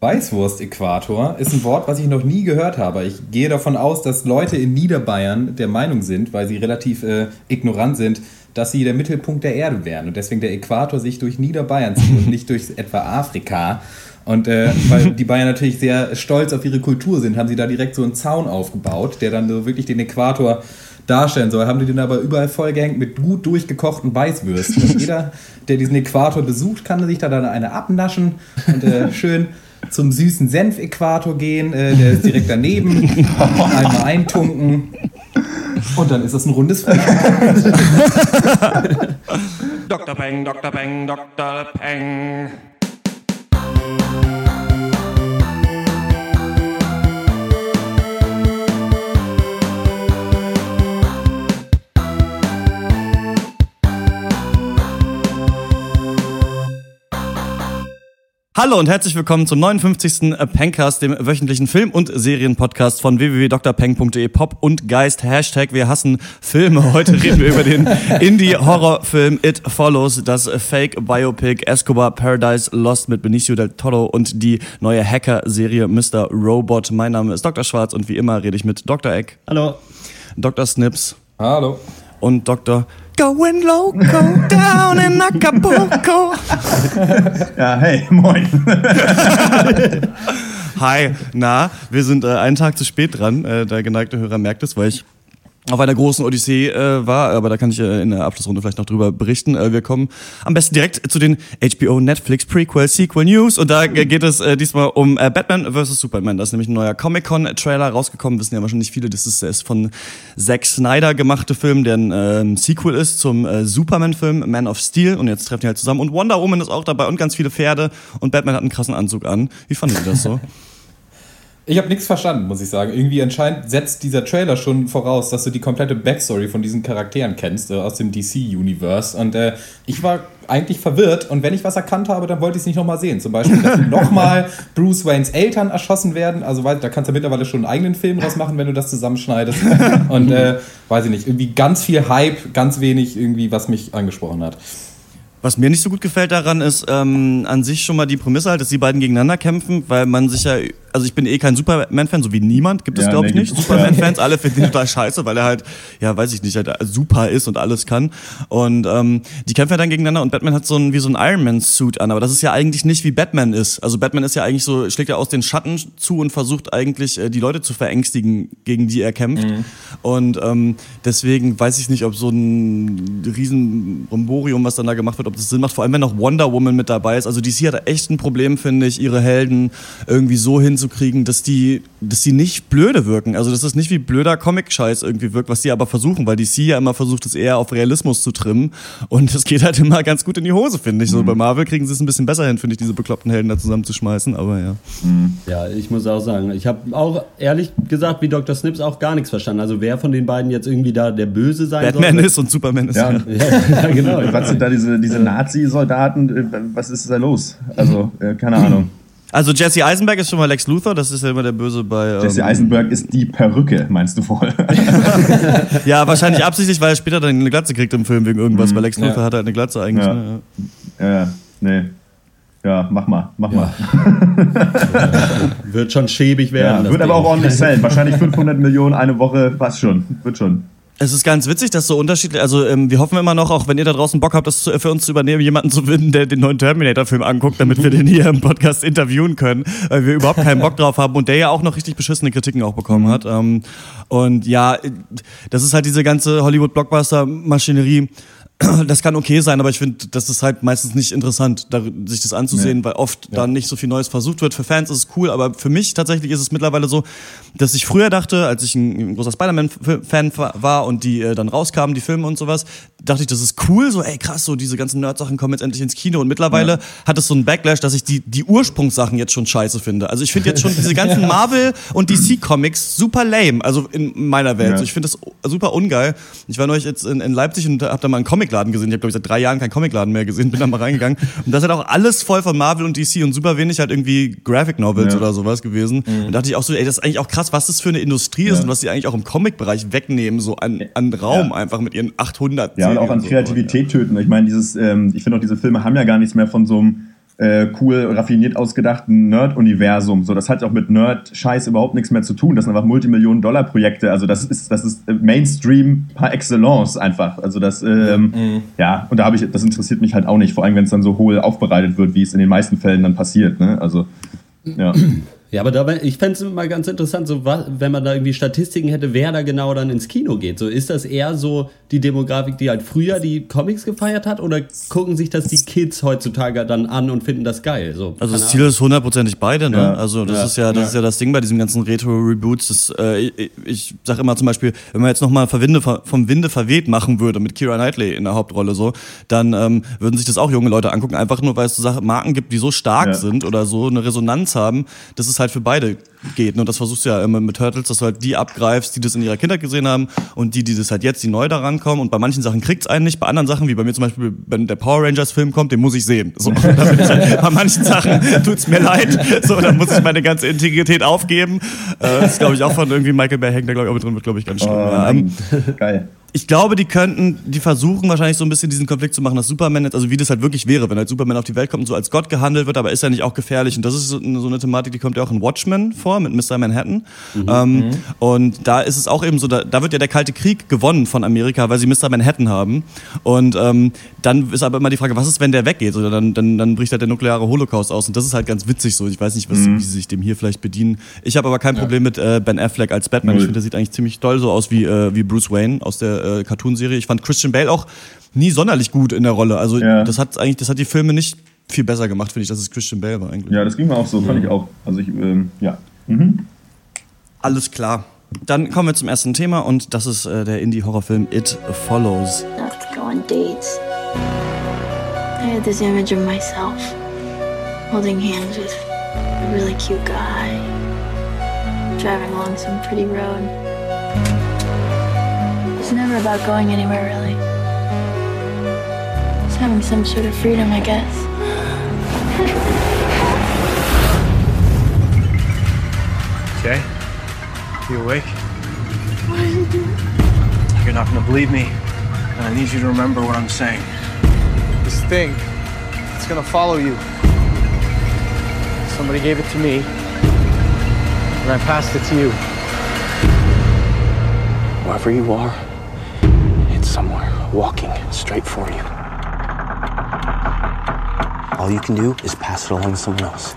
Weißwurst-Äquator ist ein Wort, was ich noch nie gehört habe. Ich gehe davon aus, dass Leute in Niederbayern der Meinung sind, weil sie relativ äh, ignorant sind, dass sie der Mittelpunkt der Erde wären und deswegen der Äquator sich durch Niederbayern zieht und nicht durch etwa Afrika. Und äh, weil die Bayern natürlich sehr stolz auf ihre Kultur sind, haben sie da direkt so einen Zaun aufgebaut, der dann so wirklich den Äquator darstellen soll. Haben die den aber überall vollgehängt mit gut durchgekochten Weißwürsten. Und jeder, der diesen Äquator besucht, kann sich da dann eine abnaschen und äh, schön zum süßen Senf-Äquator gehen. Äh, der ist direkt daneben. Einmal eintunken. Und dann ist das ein rundes Frühstück. Dr. Peng, Dr. Peng, Dr. Peng. Hallo und herzlich willkommen zum 59. Pencast, dem wöchentlichen Film- und Serienpodcast von www.drpeng.de Pop und Geist. Hashtag wir hassen Filme. Heute reden wir über den Indie-Horrorfilm It Follows, das Fake-Biopic Escobar Paradise Lost mit Benicio del Toro und die neue Hacker-Serie Mr. Robot. Mein Name ist Dr. Schwarz und wie immer rede ich mit Dr. Eck. Hallo. Dr. Snips. Hallo. Und Dr. Going loco down in Acapulco. Ja, hey, moin. Hi, na, wir sind äh, einen Tag zu spät dran. Äh, der geneigte Hörer merkt es, weil ich auf einer großen Odyssee äh, war, aber da kann ich äh, in der Abschlussrunde vielleicht noch drüber berichten. Äh, wir kommen am besten direkt zu den HBO Netflix Prequel Sequel News und da äh, geht es äh, diesmal um äh, Batman vs Superman. Das ist nämlich ein neuer Comic-Con Trailer rausgekommen. Wissen ja wahrscheinlich viele, das ist, ist von Zack Snyder gemachte Film, der ein äh, Sequel ist zum äh, Superman-Film Man of Steel und jetzt treffen die halt zusammen und Wonder Woman ist auch dabei und ganz viele Pferde und Batman hat einen krassen Anzug an. Wie fandet ihr das so? Ich habe nichts verstanden, muss ich sagen. Irgendwie anscheinend setzt dieser Trailer schon voraus, dass du die komplette Backstory von diesen Charakteren kennst, äh, aus dem DC-Universe. Und äh, ich war eigentlich verwirrt und wenn ich was erkannt habe, dann wollte ich es nicht nochmal sehen. Zum Beispiel, dass nochmal Bruce Waynes Eltern erschossen werden. Also weil, da kannst du mittlerweile schon einen eigenen Film draus machen, wenn du das zusammenschneidest. Und äh, weiß ich nicht, irgendwie ganz viel Hype, ganz wenig irgendwie, was mich angesprochen hat. Was mir nicht so gut gefällt daran ist ähm, an sich schon mal die Prämisse halt, dass die beiden gegeneinander kämpfen, weil man sich ja, also ich bin eh kein Superman-Fan, so wie niemand, gibt es Ja, glaube ich nee, nicht. gibt's- Superman-Fans, alle finden ihn total scheiße, weil er halt, ja weiß ich nicht, halt super ist und alles kann. Und ähm, die kämpfen ja dann gegeneinander und Batman hat so ein wie so ein Iron Man-Suit an, aber das ist ja eigentlich nicht wie Batman ist. Also Batman ist ja eigentlich so, schlägt ja aus den Schatten zu und versucht eigentlich äh, die Leute zu verängstigen, gegen die er kämpft. Und ähm, deswegen weiß ich nicht, ob so ein riesen Bromborium, was dann da gemacht wird, ob das Sinn macht, vor allem wenn noch Wonder Woman mit dabei ist. Also DC hat echt ein Problem, finde ich, ihre Helden irgendwie so hinzukriegen, dass die, dass die nicht blöde wirken. Also dass das nicht wie blöder Comic-Scheiß irgendwie wirkt, was die aber versuchen, weil DC ja immer versucht, es eher auf Realismus zu trimmen. Und das geht halt immer ganz gut in die Hose, finde ich. So bei Marvel kriegen sie es ein bisschen besser hin, finde ich, diese bekloppten Helden da zusammenzuschmeißen. Aber ja. Ja, ich muss auch sagen, ich habe auch ehrlich gesagt, wie Dr. Snips, auch gar nichts verstanden. Also wer von den beiden jetzt irgendwie da der Böse sein Batman soll. ist und Superman ist. Ja, Ja. Ja, genau. was sind da diese, diese Nazi-Soldaten? äh, Was ist da los? Also, äh, keine Ahnung. Also Jesse Eisenberg ist schon mal Lex Luthor, das ist ja immer der Böse bei. Ähm, Jesse Eisenberg ist die Perücke, meinst du wohl? Ja, wahrscheinlich absichtlich, weil er später dann eine Glatze kriegt im Film wegen irgendwas, weil Lex Luthor Ja. hat halt eine Glatze eigentlich. Ja. Ne? ja, nee. Ja, mach mal, mach mal. Wird schon schäbig werden. Ja, wird aber auch ordentlich zählen. Wahrscheinlich 500 Millionen eine Woche, passt schon. Wird schon. Es ist ganz witzig, dass so unterschiedlich, also ähm, wir hoffen immer noch, auch wenn ihr da draußen Bock habt, das zu, für uns zu übernehmen, jemanden zu finden, der den neuen Terminator-Film anguckt, damit wir den hier im Podcast interviewen können, weil wir überhaupt keinen Bock drauf haben und der ja auch noch richtig beschissene Kritiken auch bekommen hat. Ähm, und ja, das ist halt diese ganze Hollywood-Blockbuster-Maschinerie. Das kann okay sein, aber ich finde, das ist halt meistens nicht interessant, da, sich das anzusehen, weil oft dann nicht so viel Neues versucht wird. Für Fans ist es cool, aber für mich tatsächlich ist es mittlerweile so, dass ich früher dachte, als ich ein, großer Spider-Man-Fan war und die äh, dann rauskamen, die Filme und sowas, dachte ich, das ist cool, so ey krass, so diese ganzen Nerd-Sachen kommen jetzt endlich ins Kino. Und mittlerweile hat es so einen Backlash, dass ich die, die Ursprungssachen jetzt schon scheiße finde. Also ich finde jetzt schon diese ganzen Marvel- und DC-Comics super lame, also in meiner Welt. Ja. So, ich finde das super ungeil. Ich war neulich jetzt in, in Leipzig und habe da mal einen Comicladen gesehen. Ich habe, glaube ich, seit drei Jahren keinen Comicladen mehr gesehen, bin da mal reingegangen. Und das ist halt auch alles voll von Marvel und DC und super wenig halt irgendwie Graphic Novels Ja. oder sowas gewesen. Und dachte ich auch so, ey, das ist eigentlich auch krass, was das für eine Industrie ist Ja. und was die eigentlich auch im Comic-Bereich wegnehmen, so an, an Raum Ja. einfach mit ihren 800 Ja, und auch an so. Kreativität töten. Ich meine, dieses, ähm, ich finde auch, diese Filme haben ja gar nichts mehr von so einem äh, cool, raffiniert ausgedachten Nerd-Universum. So, das hat auch mit Nerd-Scheiß überhaupt nichts mehr zu tun. Das sind einfach Multimillionen-Dollar-Projekte. Also das ist, das ist Mainstream par excellence einfach. Also das, ähm, Mhm. ja, und da habe ich, das interessiert mich halt auch nicht, vor allem wenn es dann so hohl aufbereitet wird, wie es in den meisten Fällen dann passiert. Ne? Also, ja. Ja, aber da, ich fände es mal ganz interessant, so, wenn man da irgendwie Statistiken hätte, wer da genau dann ins Kino geht. So, ist das eher so die Demografik, die halt früher die Comics gefeiert hat, oder gucken sich das die Kids heutzutage dann an und finden das geil? So, Also das Ziel ist hundertprozentig beide, ne? Ja. Also das Ja. ist ja, das ist ja das Ding bei diesen ganzen Retro-Reboots. Das, äh, ich, ich sag immer zum Beispiel, wenn man jetzt nochmal vom Winde verweht machen würde mit Kira Knightley in der Hauptrolle so, dann ähm, würden sich das auch junge Leute angucken, einfach nur weil es so Sachen, Marken gibt, die so stark Ja. sind oder so eine Resonanz haben, dass es halt für beide geht. ne? Und das versuchst du ja immer mit Turtles, dass du halt die abgreifst, die das in ihrer Kindheit gesehen haben und die, die das halt jetzt, die neu da rankommen. Und bei manchen Sachen kriegt's einen nicht, bei anderen Sachen, wie bei mir zum Beispiel, wenn der Power Rangers Film kommt, den muss ich sehen. So, da bin ich halt, bei manchen Sachen tut's mir leid, so, dann muss ich meine ganze Integrität aufgeben. Äh, das ist, glaube ich, auch von irgendwie Michael Bay hängt da, glaube ich, auch mit drin, wird, glaube ich, ganz schlimm. Oh, Ja, ähm. Geil. Ich glaube, die könnten, die versuchen wahrscheinlich so ein bisschen diesen Konflikt zu machen, dass Superman jetzt, also wie das halt wirklich wäre, wenn halt Superman auf die Welt kommt und so als Gott gehandelt wird, aber ist ja nicht auch gefährlich. Und das ist so eine, so eine Thematik, die kommt ja auch in Watchmen vor, mit Mr. Manhattan. Ähm, Und da ist es auch eben so, da, da wird ja der Kalte Krieg gewonnen von Amerika, weil sie Mr. Manhattan haben. Und ähm, dann ist aber immer die Frage, was ist, wenn der weggeht? Oder dann, dann, dann bricht halt der nukleare Holocaust aus. Und das ist halt ganz witzig so. Ich weiß nicht, was, wie sie sich dem hier vielleicht bedienen. Ich habe aber kein Problem mit äh, Ben Affleck als Batman. Ich Null. finde, der sieht eigentlich ziemlich doll so aus wie, äh, wie Bruce Wayne aus der äh, Cartoonserie. Ich fand Christian Bale auch nie sonderlich gut in der Rolle. Also Ja. das hat eigentlich, das hat die Filme nicht viel besser gemacht, finde ich, dass es Christian Bale war eigentlich. Ja, das ging mir auch so, fand ich auch. Also ich, ähm, ja. Mhm. Alles klar. Dann kommen wir zum ersten Thema und das ist äh, der Indie-Horrorfilm It Follows. enough to go on dates. I had this image of myself holding hands with a really cute guy, driving along some pretty road. It's never about going anywhere, really. It's having some sort of freedom, I guess. Okay? You awake? You're not gonna believe me, and I need you to remember what I'm saying. This thing, it's gonna follow you. Somebody gave it to me, and I passed it to you. Wherever you are, it's somewhere walking straight for you. All you can do is pass it along to someone else.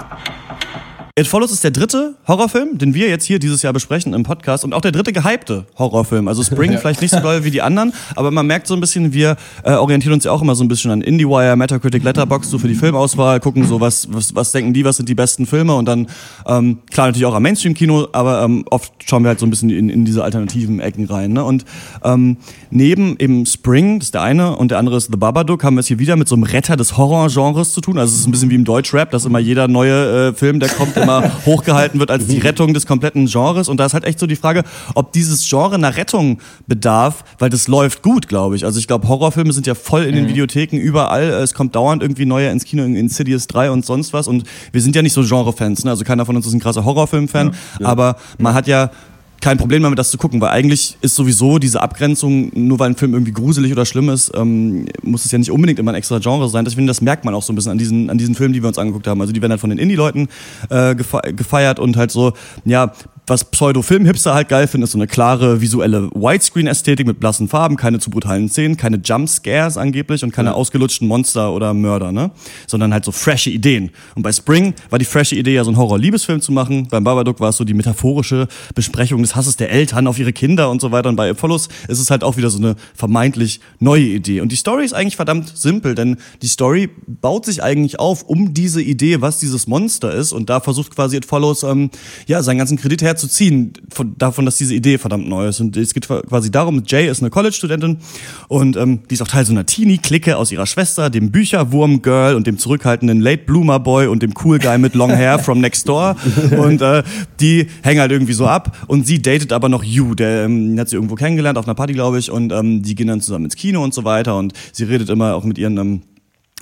It Follows ist der dritte Horrorfilm, den wir jetzt hier dieses Jahr besprechen im Podcast und auch der dritte gehypte Horrorfilm. Also Spring vielleicht nicht so doll wie die anderen, aber man merkt so ein bisschen, wir äh, orientieren uns ja auch immer so ein bisschen an IndieWire, Metacritic, Letterboxd so für die Filmauswahl, gucken so, was, was, was denken die, was sind die besten Filme und dann, ähm, klar natürlich auch am Mainstream-Kino, aber ähm, oft schauen wir halt so ein bisschen in, in diese alternativen Ecken rein. Ne? Und ähm, neben eben Spring, das ist der eine, und der andere ist The Babadook, haben wir es hier wieder mit so einem Retter des Horrorgenres zu tun. Also es ist ein bisschen wie im Deutschrap, dass immer jeder neue äh, Film, der kommt, immer hochgehalten wird als die Rettung des kompletten Genres. Und da ist halt echt so die Frage, ob dieses Genre einer Rettung bedarf, weil das läuft gut, glaube ich. Also ich glaube, Horrorfilme sind ja voll in den Videotheken überall. Es kommt dauernd irgendwie neue ins Kino, in Insidious 3 und sonst was. Und wir sind ja nicht so Genre-Fans. Ne? Also keiner von uns ist ein krasser Horrorfilm-Fan. Aber man hat ja kein Problem damit, das zu gucken, weil eigentlich ist sowieso diese Abgrenzung, nur weil ein Film irgendwie gruselig oder schlimm ist, ähm, muss es ja nicht unbedingt immer ein extra Genre sein. Deswegen, das merkt man auch so ein bisschen an diesen, an diesen Filmen, die wir uns angeguckt haben. Also die werden halt von den Indie-Leuten äh, gefe gefeiert und halt so, ja, was Pseudo-Film-Hipster halt geil finden, ist so eine klare visuelle Widescreen-Ästhetik mit blassen Farben, keine zu brutalen Szenen, keine Jump-Scares angeblich und keine ausgelutschten Monster oder Mörder, ne? Sondern halt so frische Ideen. Und bei Spring war die frische Idee ja so einen Horror-Liebesfilm zu machen. Beim Babadook war es so die metaphorische Besprechung des Hasses der Eltern auf ihre Kinder und so weiter. Und bei Apollos ist es halt auch wieder so eine vermeintlich neue Idee. Und die Story ist eigentlich verdammt simpel, denn die Story baut sich eigentlich auf um diese Idee, was dieses Monster ist. Und da versucht quasi It Follows, ähm, ja, seinen ganzen Kredit herzuziehen von, davon, dass diese Idee verdammt neu ist. Und es geht quasi darum, Jay ist eine College-Studentin und ähm, die ist auch Teil so einer Teenie-Clique aus ihrer Schwester, dem Bücherwurm-Girl und dem zurückhaltenden Late-Bloomer-Boy und dem Cool Guy mit Long Hair from Next Door. Und äh, die hängen halt irgendwie so ab und sie datet aber noch Yu, der ähm, hat sie irgendwo kennengelernt, auf einer Party, glaube ich, und ähm, die gehen dann zusammen ins Kino und so weiter und sie redet immer auch mit ihren ähm,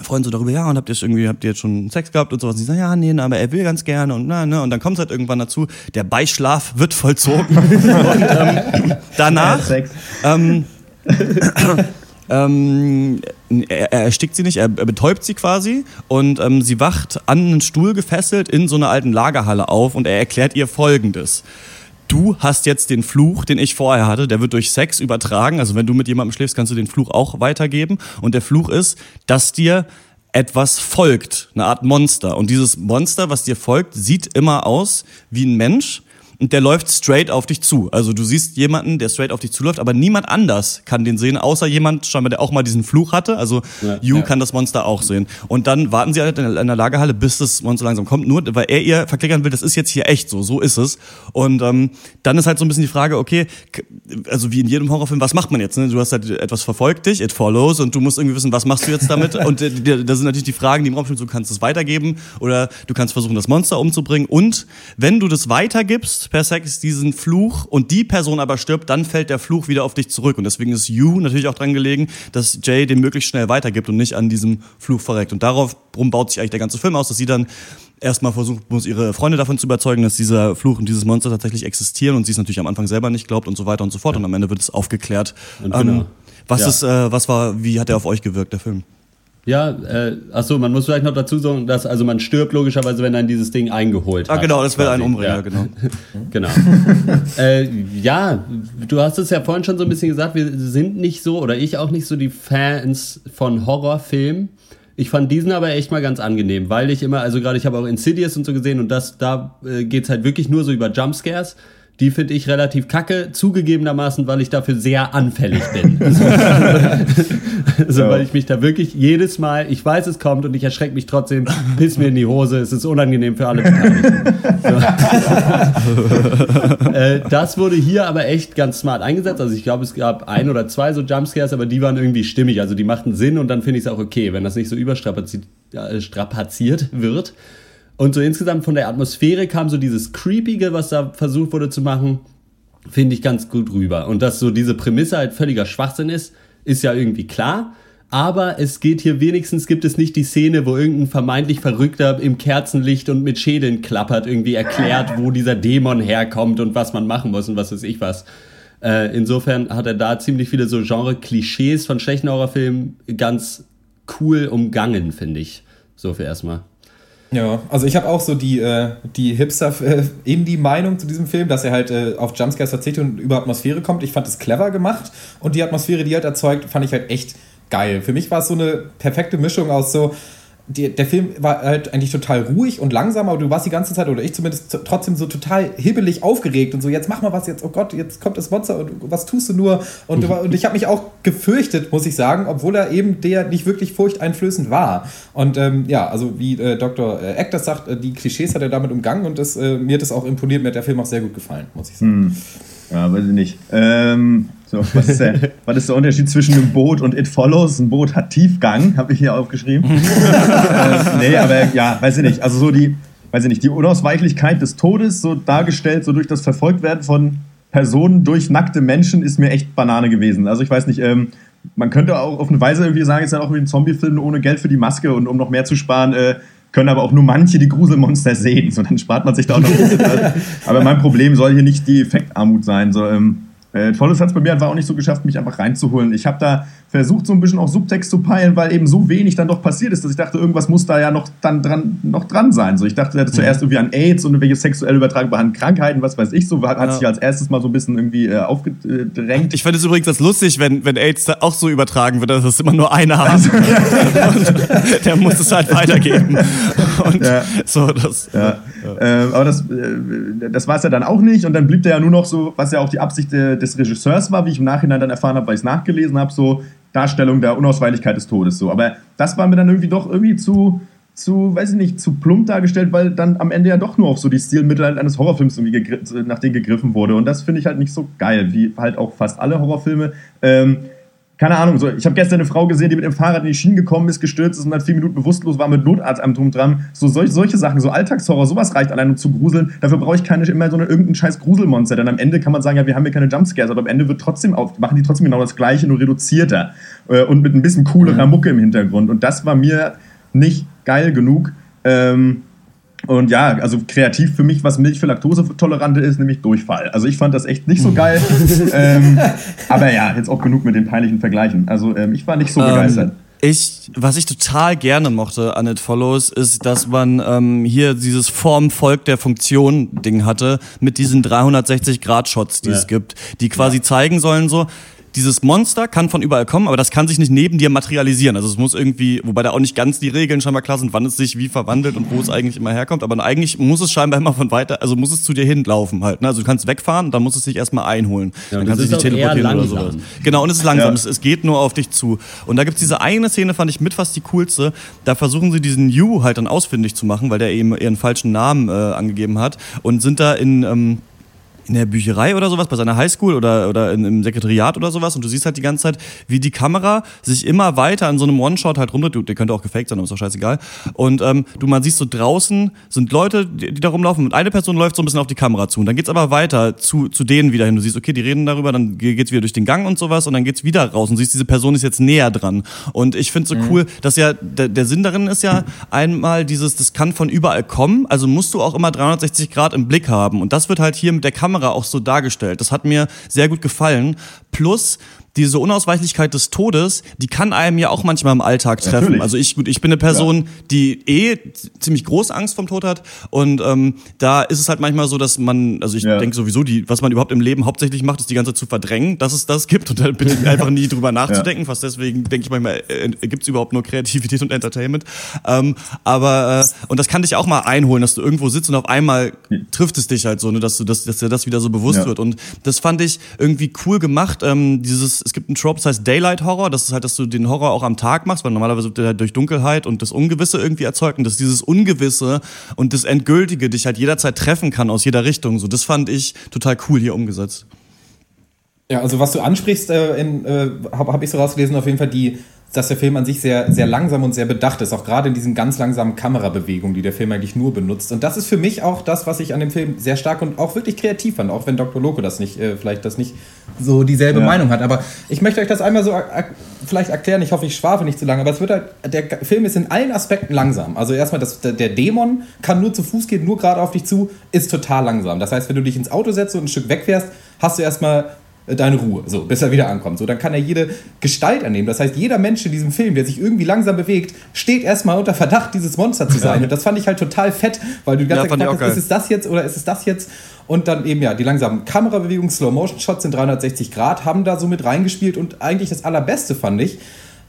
Freunde so darüber, ja, und habt ihr jetzt irgendwie, habt ihr jetzt schon Sex gehabt und sowas? Und sie sagen, ja, nee, aber er will ganz gerne und na, ne, und dann kommt es halt irgendwann dazu, der Beischlaf wird vollzogen und ähm, danach ähm, ähm, er, er erstickt sie nicht, er, er betäubt sie quasi und ähm, sie wacht an einen Stuhl gefesselt in so einer alten Lagerhalle auf und er erklärt ihr Folgendes. Du hast jetzt den Fluch, den ich vorher hatte, der wird durch Sex übertragen. Also wenn du mit jemandem schläfst, kannst du den Fluch auch weitergeben. Und der Fluch ist, dass dir etwas folgt, eine Art Monster. Und dieses Monster, was dir folgt, sieht immer aus wie ein Mensch und der läuft straight auf dich zu. Also du siehst jemanden, der straight auf dich zuläuft, aber niemand anders kann den sehen, außer jemand, scheinbar, der auch mal diesen Fluch hatte. Also Ja, You ja. kann das Monster auch sehen. Und dann warten sie halt in der Lagerhalle, bis das Monster langsam kommt, nur weil er ihr verklickern will, das ist jetzt hier echt so, so ist es. Und ähm, dann ist halt so ein bisschen die Frage, okay, also wie in jedem Horrorfilm, was macht man jetzt? Ne? Du hast halt etwas verfolgt dich, it follows, und du musst irgendwie wissen, was machst du jetzt damit? und äh, das sind natürlich die Fragen, die im Raum stehen, du kannst es weitergeben oder du kannst versuchen, das Monster umzubringen. Und wenn du das weitergibst per Sex, diesen Fluch, und die Person aber stirbt, dann fällt der Fluch wieder auf dich zurück. Und deswegen ist You natürlich auch dran gelegen, dass Jay den möglichst schnell weitergibt und nicht an diesem Fluch verreckt. Und darauf baut sich eigentlich der ganze Film aus, dass sie dann erstmal versucht muss, ihre Freunde davon zu überzeugen, dass dieser Fluch und dieses Monster tatsächlich existieren und sie es natürlich am Anfang selber nicht glaubt und so weiter und so fort. Und am Ende wird es aufgeklärt. Und genau. was Ja. ist, äh, was war, wie hat er auf euch gewirkt, der Film? Ja, äh, achso, man muss vielleicht noch dazu sagen, dass also man stirbt logischerweise, wenn dann dieses Ding eingeholt Ah, hat. genau, das will quasi. einen umbringen, Ja. genau. Genau. äh, ja, du hast es ja vorhin schon so ein bisschen gesagt, wir sind nicht so, oder ich auch nicht so die Fans von Horrorfilmen. Ich fand diesen aber echt mal ganz angenehm, weil ich immer, also gerade ich habe auch Insidious und so gesehen und das, da äh, geht's halt wirklich nur so über Jumpscares. Die finde ich relativ kacke, zugegebenermaßen, weil ich dafür sehr anfällig bin. also, weil ich mich da wirklich jedes Mal, ich weiß, es kommt und ich erschrecke mich trotzdem, piss mir in die Hose, es ist unangenehm für alle Beteiligten. Äh, das wurde hier aber echt ganz smart eingesetzt. Also ich glaube, es gab ein oder zwei so Jumpscares, aber die waren irgendwie stimmig. Also die machten Sinn und dann finde ich es auch okay, wenn das nicht so überstrapaziert äh, wird. Und so insgesamt von der Atmosphäre kam so dieses Creepige, was da versucht wurde zu machen, finde ich ganz gut rüber. Und dass so diese Prämisse halt völliger Schwachsinn ist, ist ja irgendwie klar. Aber es geht hier wenigstens, gibt es nicht die Szene, wo irgendein vermeintlich Verrückter im Kerzenlicht und mit Schädeln klappert, irgendwie erklärt, wo dieser Dämon herkommt und was man machen muss und was weiß ich was. Äh, insofern hat er da ziemlich viele so Genre-Klischees von schlechten Horrorfilmen ganz cool umgangen, finde ich. So für erstmal. Ja, also ich habe auch so die, äh, die Hipster-Indie-Meinung zu diesem Film, dass er halt äh, auf Jumpscares verzichtet und über Atmosphäre kommt. Ich fand es clever gemacht und die Atmosphäre, die er halt erzeugt, fand ich halt echt geil. Für mich war es so eine perfekte Mischung aus so, die, der Film war halt eigentlich total ruhig und langsam, aber du warst die ganze Zeit, oder ich zumindest, trotzdem so total hibbelig aufgeregt und so, jetzt mach mal was, jetzt, oh Gott, jetzt kommt das Monster und was tust du nur? Und, und ich habe mich auch gefürchtet, muss ich sagen, obwohl er eben der nicht wirklich furchteinflößend war. Und ähm, ja, also wie äh, Dr. Eck das sagt, äh, die Klischees hat er damit umgangen und das, äh, mir hat das auch imponiert, mir hat der Film auch sehr gut gefallen, muss ich sagen. Ja, weiß ich nicht. Ähm, so, was, ist der, was ist der Unterschied zwischen einem Boot und It Follows? Ein Boot hat Tiefgang, habe ich hier aufgeschrieben. äh, nee, aber ja, weiß ich nicht. Also so die, weiß ich nicht, die Unausweichlichkeit des Todes, so dargestellt, so durch das Verfolgtwerden von Personen durch nackte Menschen, ist mir echt Banane gewesen. Also ich weiß nicht, ähm, man könnte auch auf eine Weise irgendwie sagen, es ist ja auch wie ein Zombie-Film ohne Geld für die Maske und um noch mehr zu sparen, äh, können aber auch nur manche die Gruselmonster sehen. So, dann spart man sich da auch noch aber mein Problem soll hier nicht die Effektarmut sein. So, ähm, äh, Tolles hat es bei mir einfach auch nicht so geschafft, mich einfach reinzuholen. Ich habe da versucht, so ein bisschen auch Subtext zu peilen, weil eben so wenig dann doch passiert ist, dass ich dachte, irgendwas muss da ja noch, dann dran, noch dran sein. So, ich dachte, hätte zuerst irgendwie an AIDS und irgendwelche sexuell übertragbaren Krankheiten, was weiß ich, so hat, Ja. sich als erstes mal so ein bisschen irgendwie äh, aufgedrängt. Ich fand es übrigens das lustig, wenn, wenn AIDS da auch so übertragen wird, dass es immer nur einer hat. und der muss es halt weitergeben. Und Ja. so, das. Ja. Ähm, aber das, äh, das war es ja dann auch nicht. Und dann blieb der ja nur noch so, was ja auch die Absicht äh, des Regisseurs war, wie ich im Nachhinein dann erfahren habe, weil ich es nachgelesen habe, so Darstellung der Unausweichlichkeit des Todes. So. Aber das war mir dann irgendwie doch irgendwie zu, zu, weiß ich nicht, zu plump dargestellt, weil dann am Ende ja doch nur auf so die Stilmittel halt eines Horrorfilms irgendwie nach denen gegriffen wurde. Und das finde ich halt nicht so geil, wie halt auch fast alle Horrorfilme. Ähm, keine Ahnung, so, ich habe gestern eine Frau gesehen, die mit dem Fahrrad in die Schienen gekommen ist, gestürzt ist und dann vier Minuten bewusstlos war mit Notarzt am drum dran. So solch, solche Sachen, so Alltagshorror, sowas reicht allein um zu gruseln. Dafür brauche ich keine immer so eine, irgendein scheiß Gruselmonster. Denn am Ende kann man sagen, ja, wir haben hier keine Jumpscares, aber am Ende wird trotzdem auf, machen die trotzdem genau das Gleiche, nur reduzierter äh, und mit ein bisschen coolerer Mucke im Hintergrund. Und das war mir nicht geil genug. Ähm, Und ja, also kreativ für mich, was Milch für Laktosetolerante ist, nämlich Durchfall. Also ich fand das echt nicht so geil. ähm, aber ja, jetzt auch genug mit den peinlichen Vergleichen. Also ähm, ich war nicht so begeistert. Ich, was ich total gerne mochte an It Follows, ist, dass man ähm, hier dieses Form folgt der Funktion Ding hatte mit diesen 360 Grad Shots, die Ja. es gibt, die quasi zeigen sollen so. Dieses Monster kann von überall kommen, aber das kann sich nicht neben dir materialisieren. Also es muss irgendwie, wobei da auch nicht ganz die Regeln scheinbar klar sind, wann es sich wie verwandelt und wo es eigentlich immer herkommt. Aber eigentlich muss es scheinbar immer von weiter, also muss es zu dir hinlaufen halt. Ne? Also du kannst wegfahren, dann muss es sich erstmal einholen. Ja, dann kannst du dich teleportieren oder sowas. Genau, und es ist langsam. Ja. Es, es geht nur auf dich zu. Und da gibt's diese eine Szene, fand ich mit fast die coolste. Da versuchen sie diesen Yu halt dann ausfindig zu machen, weil der eben ihren falschen Namen äh, angegeben hat. Und sind da in. Ähm, in der Bücherei oder sowas, bei seiner Highschool oder, oder in, im Sekretariat oder sowas und du siehst halt die ganze Zeit, wie die Kamera sich immer weiter an so einem One-Shot halt rumdreht. Der könnte auch gefaked sein, aber ist doch scheißegal. Und ähm, du, man siehst so draußen sind Leute, die, die da rumlaufen und eine Person läuft so ein bisschen auf die Kamera zu und dann geht's aber weiter zu, zu denen wieder hin. Du siehst, okay, die reden darüber, dann ge- geht's wieder durch den Gang und sowas und dann geht's wieder raus und siehst, diese Person ist jetzt näher dran. Und ich finde so cool, dass ja, der, der Sinn darin ist ja einmal dieses, das kann von überall kommen, also musst du auch immer 360 Grad im Blick haben. Und das wird halt hier mit der Kamera auch so dargestellt. Das hat mir sehr gut gefallen. Plus, diese Unausweichlichkeit des Todes, die kann einem ja auch manchmal im Alltag treffen. Natürlich. Also ich, gut, ich bin eine Person, die eh ziemlich groß Angst vom Tod hat und ähm, da ist es halt manchmal so, dass man, also ich Ja. denke sowieso, die, was man überhaupt im Leben hauptsächlich macht, ist die ganze Zeit zu verdrängen, dass es das gibt und dann bitte einfach nie drüber nachzudenken. Fast deswegen denke ich manchmal, äh, gibt es überhaupt nur Kreativität und Entertainment. Ähm, aber äh, und das kann dich auch mal einholen, dass du irgendwo sitzt und auf einmal trifft es dich halt so, ne, dass du das, dass dir das wieder so bewusst Ja. wird. Und das fand ich irgendwie cool gemacht. Ähm, dieses, es gibt einen Trope, das heißt Daylight Horror. Das ist halt, dass du den Horror auch am Tag machst, weil normalerweise wird der halt durch Dunkelheit und das Ungewisse irgendwie erzeugt. Und dass dieses Ungewisse und das Endgültige dich halt jederzeit treffen kann aus jeder Richtung. So, das fand ich total cool hier umgesetzt. Ja, also was du ansprichst, äh, äh, habe hab ich so rausgelesen, auf jeden Fall die, dass der Film an sich sehr, sehr langsam und sehr bedacht ist, auch gerade in diesen ganz langsamen Kamerabewegungen, die der Film eigentlich nur benutzt. Und das ist für mich auch das, was ich an dem Film sehr stark und auch wirklich kreativ fand, auch wenn Dr. Loco das nicht, äh, vielleicht das nicht so dieselbe Ja. Meinung hat. Aber ich möchte euch das einmal so er- vielleicht erklären, ich hoffe, ich schwafe nicht zu lange, aber es wird halt, der Film ist in allen Aspekten langsam. Also erstmal, das, der, Dämon kann nur zu Fuß gehen, nur gerade auf dich zu, ist total langsam. Das heißt, wenn du dich ins Auto setzt und ein Stück wegfährst, hast du erstmal äh, deine Ruhe, so, bis er wieder ankommt. So, dann kann er jede Gestalt annehmen. Das heißt, jeder Mensch in diesem Film, der sich irgendwie langsam bewegt, steht erstmal unter Verdacht, dieses Monster zu sein. Und das fand ich halt total fett, weil du die ganze Ja, Zeit hast, ist es das jetzt oder ist es das jetzt? Und dann eben ja, die langsamen Kamerabewegungen, Slow-Motion-Shots in 360 Grad haben da so mit reingespielt und eigentlich das Allerbeste fand ich,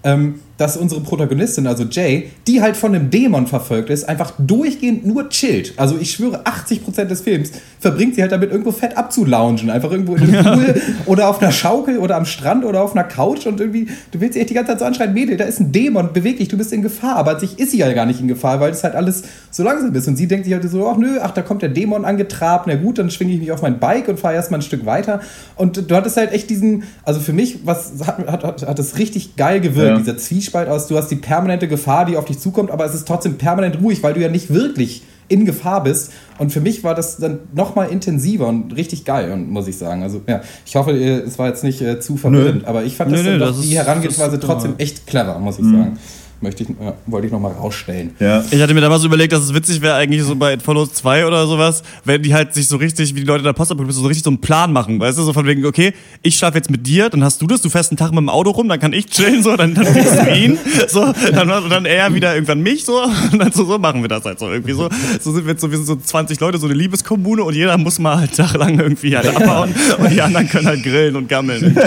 ähm, dass unsere Protagonistin, also Jay, die halt von einem Dämon verfolgt ist, einfach durchgehend nur chillt. Also ich schwöre, 80% des Films verbringt sie halt damit, irgendwo fett abzulaungen. Einfach irgendwo in einem Pool oder auf einer Schaukel oder am Strand oder auf einer Couch und irgendwie, du willst sie echt die ganze Zeit so anschreien, Mädel, da ist ein Dämon, beweg dich, du bist in Gefahr. Aber an sich ist sie ja gar nicht in Gefahr, weil es halt alles so langsam ist. Und sie denkt sich halt so, ach nö, ach, da kommt der Dämon angetrabt, na gut, dann schwinge ich mich auf mein Bike und fahre erstmal ein Stück weiter. Und du hattest halt echt diesen, also für mich, was hat, hat, hat, hat das richtig geil gewirkt, Ja. dieser Zwiespalt aus, du hast die permanente Gefahr, die auf dich zukommt, aber es ist trotzdem permanent ruhig, weil du ja nicht wirklich in Gefahr bist. Und für mich war das dann nochmal intensiver und richtig geil, muss ich sagen. Also ja, ich hoffe, es war jetzt nicht äh, zu verwirrend, aber ich fand Nö, das, nö, dann doch das die Herangehensweise trotzdem echt clever, muss ich sagen. Möchte ich, ja, wollte ich nochmal rausstellen. Ja. Ich hatte mir damals überlegt, dass es witzig wäre, eigentlich so bei Follows 2 oder sowas, wenn die halt sich so richtig, wie die Leute in der Postapokalypse, so richtig so einen Plan machen. Weißt du, so von wegen, okay, ich schlafe jetzt mit dir, dann hast du das, du fährst einen Tag mit dem Auto rum, dann kann ich chillen, so, dann, dann kriegst du ihn, so, dann, dann er wieder irgendwann mich, so, und dann so, so machen wir das halt so irgendwie so. So sind wir jetzt so, wir sind so 20 Leute, so eine Liebeskommune und jeder muss mal halt tagelang irgendwie halt abhauen und die anderen können halt grillen und gammeln.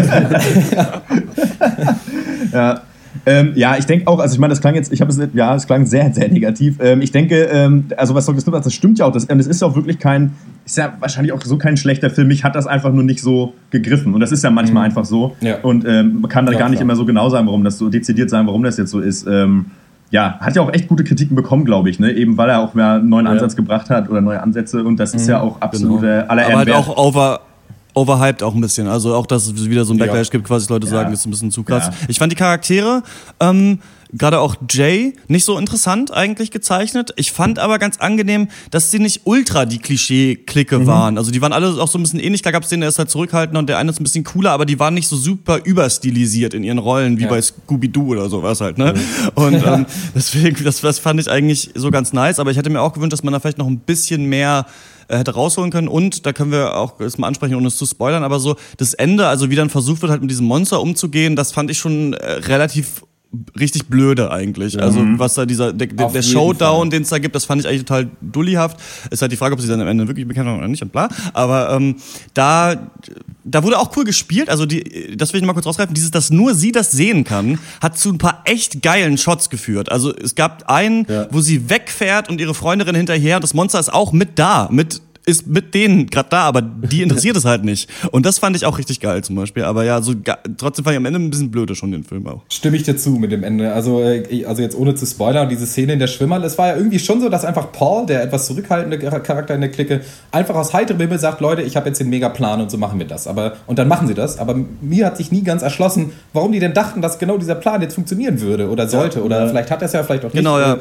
Ja. Ähm, ja, ich denke auch, also ich meine, das klang jetzt, ich habe es, ja, es klang sehr, sehr negativ. Ähm, ich denke, ähm, also was Dr. Sagt, das stimmt ja auch. Das, das ist ja auch wirklich kein, ist ja wahrscheinlich auch so kein schlechter Film. Mich hat das einfach nur nicht so gegriffen. Und das ist ja manchmal einfach so. Ja. Und ähm, man kann da Ja, gar nicht klar. immer so genau sagen, warum das so dezidiert sein, warum das jetzt so ist. Ähm, ja, hat ja auch echt gute Kritiken bekommen, glaube ich, ne? Eben weil er auch mehr einen neuen Ansatz gebracht hat oder neue Ansätze und das ist ja auch absolut äh, aller Aber halt auch over, overhyped auch ein bisschen. Also auch, dass es wieder so ein Backlash Ja. gibt, quasi Leute Ja. sagen, das ist ein bisschen zu krass. Ja. Ich fand die Charaktere, ähm, gerade auch Jay, nicht so interessant eigentlich gezeichnet. Ich fand aber ganz angenehm, dass sie nicht ultra die Klischee-Clique Mhm. waren. Also die waren alle auch so ein bisschen ähnlich. Da gab es den, der ist halt zurückhaltender und der eine ist ein bisschen cooler, aber die waren nicht so super überstilisiert in ihren Rollen, wie Ja. bei Scooby-Doo oder sowas halt, ne? Und ähm, deswegen, das, das fand ich eigentlich so ganz nice. Aber ich hätte mir auch gewünscht, dass man da vielleicht noch ein bisschen mehr äh, hätte rausholen können. Und da können wir auch das mal ansprechen, ohne es zu spoilern, aber so das Ende, also wie dann versucht wird, halt mit diesem Monster umzugehen, das fand ich schon äh, relativ richtig blöde eigentlich. Also was da dieser der, der, der Showdown, den es da gibt, das fand ich eigentlich total dullihaft. Ist halt die Frage, ob sie dann am Ende wirklich bekannt haben oder nicht und bla. Aber ähm, da da wurde auch cool gespielt. Also die, das will ich mal kurz rausgreifen. Dieses, dass nur sie das sehen kann, hat zu ein paar echt geilen Shots geführt. Also es gab einen, wo sie wegfährt und ihre Freundin hinterher und das Monster ist auch mit da, mit ist mit denen gerade da, aber die interessiert es halt nicht. Und das fand ich auch richtig geil zum Beispiel. Aber ja, so trotzdem fand ich am Ende ein bisschen blöde schon den Film auch. Stimme ich dir zu mit dem Ende. Also, äh, also jetzt ohne zu spoilern, diese Szene in der Schwimmerl, es war ja irgendwie schon so, dass einfach Paul, der etwas zurückhaltende Char- Charakter in der Clique, einfach aus heiterem Himmel sagt, Leute, ich habe jetzt den Megaplan und so machen wir das. Aber, und dann machen sie das. Aber mir hat sich nie ganz erschlossen, warum die denn dachten, dass genau dieser Plan jetzt funktionieren würde oder sollte. Oder vielleicht hat er es ja, vielleicht auch nicht. Genau, ja.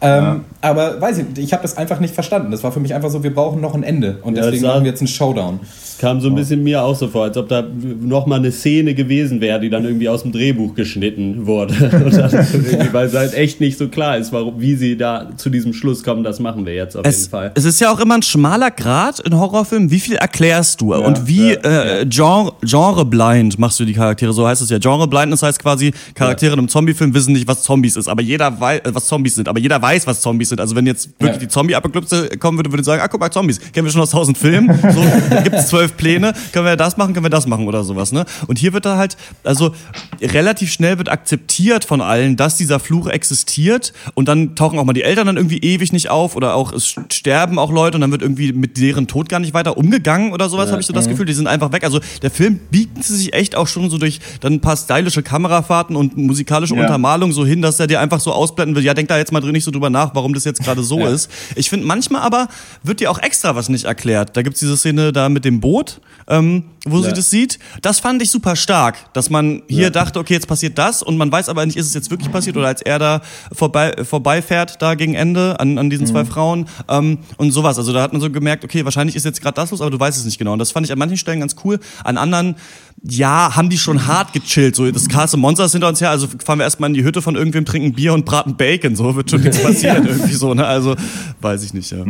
Ähm, Aber weiß ich, ich habe das einfach nicht verstanden. Das war für mich einfach so, wir brauchen noch ein Ende. Und Ja, deswegen machen wir jetzt einen Showdown. Es kam so ein bisschen mir auch so vor, als ob da noch mal eine Szene gewesen wäre, die dann irgendwie aus dem Drehbuch geschnitten wurde. Und dann irgendwie, weil es halt echt nicht so klar ist, warum, wie sie da zu diesem Schluss kommen, das machen wir jetzt auf Es, jeden Fall. es ist ja auch immer ein schmaler Grad in Horrorfilmen. Wie viel erklärst du? Und wie äh, Genre, genreblind machst du die Charaktere? So heißt es ja. Genreblindness heißt quasi, Charaktere in einem Zombiefilm wissen nicht, was Zombies ist. Aber jeder weiß, äh, was Zombies sind. Aber jeder weiß, was Zombies sind. Also wenn jetzt wirklich Ja. die Zombie-Apokalypse kommen würde, würde ich sagen, ah, guck mal, Zombies. Kennen wir schon aus tausend Filmen. So, da gibt es zwölf Pläne. Können wir das machen, können wir das machen oder sowas, ne? Und hier wird da halt, also relativ schnell wird akzeptiert von allen, dass dieser Fluch existiert. Und dann tauchen auch mal die Eltern dann irgendwie ewig nicht auf oder auch es sterben auch Leute und dann wird irgendwie mit deren Tod gar nicht weiter umgegangen oder sowas, habe ich so das Gefühl. Die sind einfach weg. Also der Film biegt sich echt auch schon so durch dann ein paar stylische Kamerafahrten und musikalische Ja. Untermalung so hin, dass er dir einfach so ausblenden will. Ja, denk da jetzt mal drin nicht so drüber nach, warum das jetzt gerade so Ja. ist. Ich finde, manchmal aber wird dir auch extra was nicht erklärt. Da gibt's diese Szene da mit dem Boot, ähm, wo sie Ja. das sieht. Das fand ich super stark, dass man hier dachte, okay, jetzt passiert das und man weiß aber nicht, ist es jetzt wirklich passiert oder als er da vorbei, vorbeifährt, da gegen Ende an, an diesen zwei Frauen ähm, und sowas. Also da hat man so gemerkt, okay, wahrscheinlich ist jetzt gerade das los, aber du weißt es nicht genau. Und das fand ich an manchen Stellen ganz cool. An anderen, ja, haben die schon hart gechillt. So, das Castle Monsters hinter uns her, also fahren wir erstmal in die Hütte von irgendwem, trinken Bier und braten Bacon. So wird schon nichts passieren irgendwie so, ne? Also, weiß ich nicht, ja.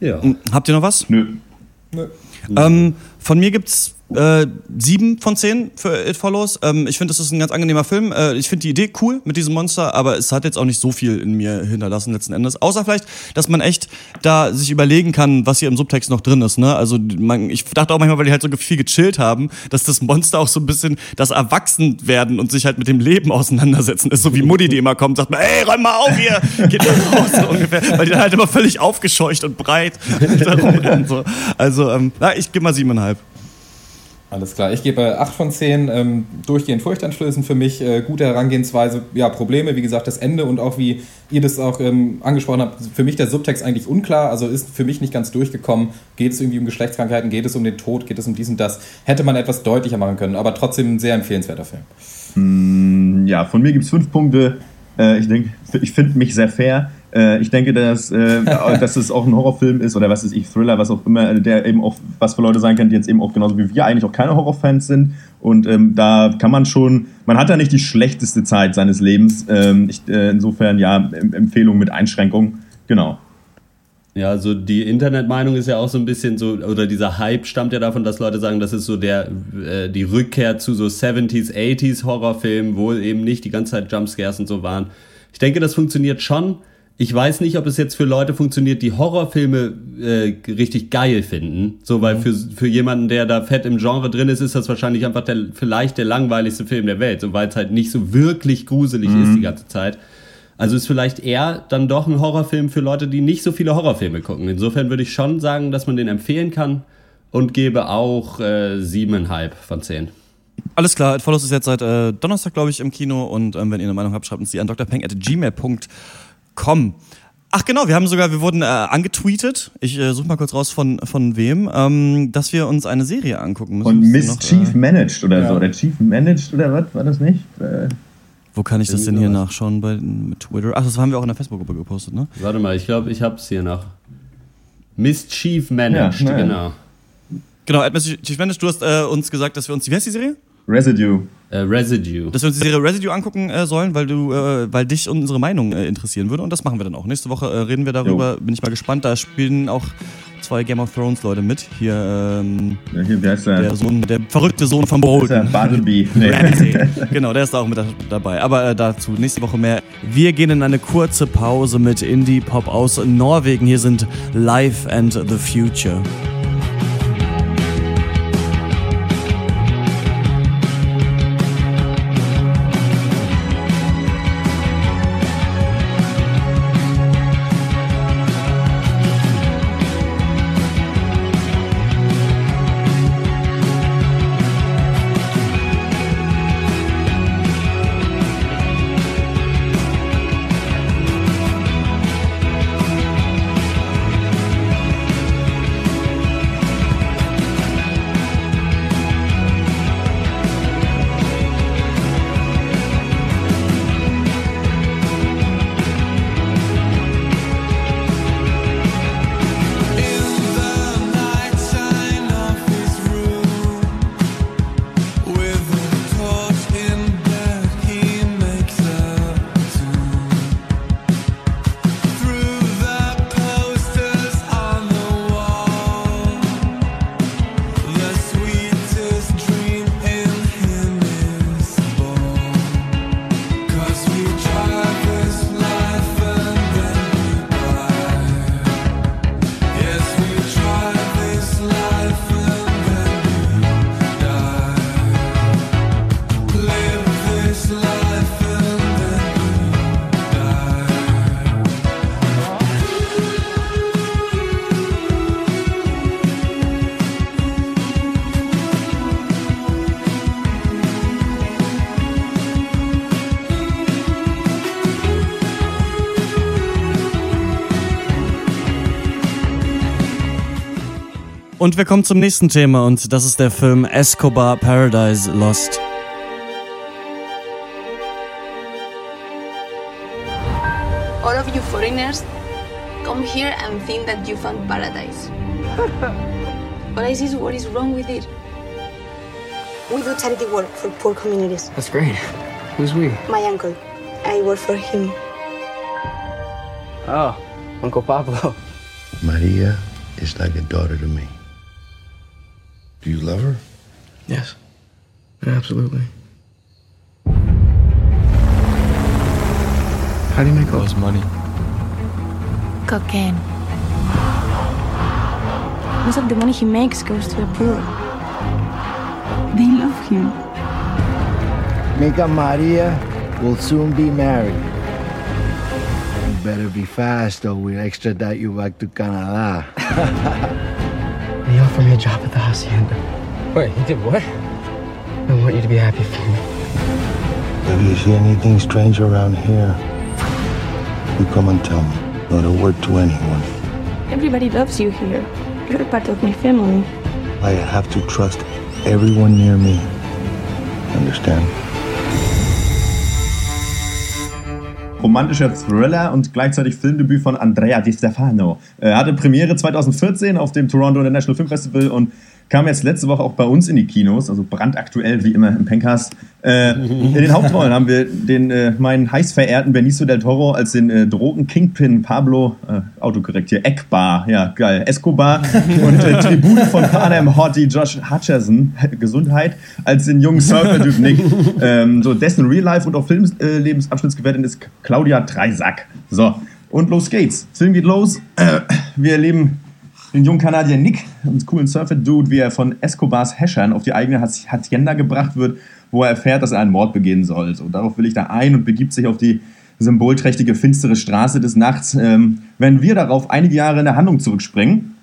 Ja. Habt ihr noch was? Nö. Ähm, von mir gibt's äh, sieben von zehn für It Follows. Ähm, ich finde, das ist ein ganz angenehmer Film. Äh, ich finde die Idee cool mit diesem Monster, aber es hat jetzt auch nicht so viel in mir hinterlassen letzten Endes. Außer vielleicht, dass man echt da sich überlegen kann, was hier im Subtext noch drin ist. Ne? Also man, ich dachte auch manchmal, weil die halt so viel gechillt haben, dass das Monster auch so ein bisschen das Erwachsenwerden und sich halt mit dem Leben auseinandersetzen ist. So wie Mutti, die immer kommt, sagt mal, ey, räum mal auf hier, geht mal raus so ungefähr. Weil die dann halt immer völlig aufgescheucht und breit da rumrennen. So. Also ähm, na, ich gebe mal siebeneinhalb. Alles klar, ich gebe 8 von 10, ähm, durchgehend furchteinflößend für mich, äh, gute Herangehensweise, ja, Probleme, wie gesagt, das Ende und auch wie ihr das auch ähm, angesprochen habt, für mich der Subtext eigentlich unklar, also ist für mich nicht ganz durchgekommen, geht es irgendwie um Geschlechtskrankheiten, geht es um den Tod, geht es um dies und das, hätte man etwas deutlicher machen können, aber trotzdem ein sehr empfehlenswerter Film. Ja, von mir gibt es fünf Punkte. Äh, ich denke, ich finde mich sehr fair. Äh, ich denke, dass, äh, dass es auch ein Horrorfilm ist oder was ist ich, Thriller, was auch immer, der eben auch was für Leute sein kann, die jetzt eben auch genauso wie wir eigentlich auch keine Horrorfans sind. Und ähm, da kann man schon, man hat da nicht die schlechteste Zeit seines Lebens. Ähm, ich, äh, insofern ja, Em- Empfehlung mit Einschränkung. Genau. Ja, also die Internetmeinung ist ja auch so ein bisschen so, oder dieser Hype stammt ja davon, dass Leute sagen, das ist so der, äh, die Rückkehr zu so 70s, 80s Horrorfilmen, wo eben nicht die ganze Zeit Jumpscares und so waren. Ich denke, das funktioniert schon. Ich weiß nicht, ob es jetzt für Leute funktioniert, die Horrorfilme äh, richtig geil finden. So, weil für, für jemanden, der da fett im Genre drin ist, ist das wahrscheinlich einfach der, vielleicht der langweiligste Film der Welt. So, weil es halt nicht so wirklich gruselig ist die ganze Zeit. Also ist vielleicht eher dann doch ein Horrorfilm für Leute, die nicht so viele Horrorfilme gucken. Insofern würde ich schon sagen, dass man den empfehlen kann und gebe auch äh, siebeneinhalb von zehn. Alles klar, Follows ist jetzt seit äh, Donnerstag, glaube ich, im Kino. Und ähm, wenn ihr eine Meinung habt, schreibt uns die an drpeng.gmail.com. Ach genau, wir haben sogar, wir wurden äh, angetweetet. Ich äh, suche mal kurz raus von, von wem, ähm, dass wir uns eine Serie angucken müssen. Und wir Miss noch, Chief äh, Managed oder Ja. so. Oder Chief Managed oder was? War das nicht? Äh, Wo kann ich das denn hier nachschauen bei mit Twitter? Ach, das haben wir auch in der Facebook-Gruppe gepostet, ne? Warte mal, ich glaube, ich hab's hier noch. Mischief Managed, Ja, genau. Genau, Ed Chief Mendes, du hast äh, uns gesagt, dass wir uns, wie heißt die Serie? Residue. Äh, Residue. Dass wir uns die Serie Residue angucken äh, sollen, weil du, äh, weil dich unsere Meinung äh, interessieren würde. Und das machen wir dann auch. Nächste Woche äh, reden wir darüber. Bin ich mal gespannt. Da spielen auch zwei Game of Thrones Leute mit. Hier ähm, Ja, Hier, der? der Sohn, der verrückte Sohn von ist der Bolton. Bartleby. Nee. Genau, der ist da auch mit da- dabei. Aber äh, dazu nächste Woche mehr. Wir gehen in eine kurze Pause mit Indie-Pop aus Norwegen. Hier sind Life and the Future. Und wir kommen zum nächsten Thema und das ist der Film Escobar Paradise Lost. All of you foreigners come here and think that you found paradise. but I see what is wrong with it. We do charity work for poor communities. That's great. Who's we? My uncle, I work for him. Oh, Uncle Pablo. Maria is like a daughter to me. Do you love her? Yes. Absolutely. How do you make all this money? Cocaine. Most of the money he makes goes to the poor. They love him. Mika Maria will soon be married. You better be fast or we'll extradite you back to Canada. He offered me a job at the hacienda. Wait, he did what? I want you to be happy for me. If you see anything strange around here, you come and tell me. Not a word to anyone. Everybody loves you here. You're part of my family. I have to trust everyone near me. Understand? Romantischer Thriller und gleichzeitig Filmdebüt von Andrea Di Stefano. Er hatte Premiere 2014 auf dem Toronto International Film Festival und kam jetzt letzte Woche auch bei uns in die Kinos, also brandaktuell wie immer im Pencast. Äh, in den Hauptrollen haben wir den äh, meinen heiß verehrten Benicio del Toro als den äh, Drogen-Kingpin Pablo, äh, autokorrekt hier, Ekbar, ja geil, Escobar und äh, Tribut von Panem Hottie Josh Hutcherson, Gesundheit, als den jungen Surfer-Dude Nick. Ähm, so dessen Real-Life und auch Filmlebensabschnittsgefährtin ist Claudia Dreisack. So, und los geht's. Film geht los. Äh, wir erleben den jungen Kanadier Nick, einen coolen Surfer-Dude, wie er von Escobars Häschern auf die eigene Hac- Hacienda gebracht wird, wo er erfährt, dass er einen Mord begehen soll. So, darauf will ich da ein und begibt sich auf die symbolträchtige, finstere Straße des Nachts. Ähm, wenn wir darauf einige Jahre in der Handlung zurückspringen,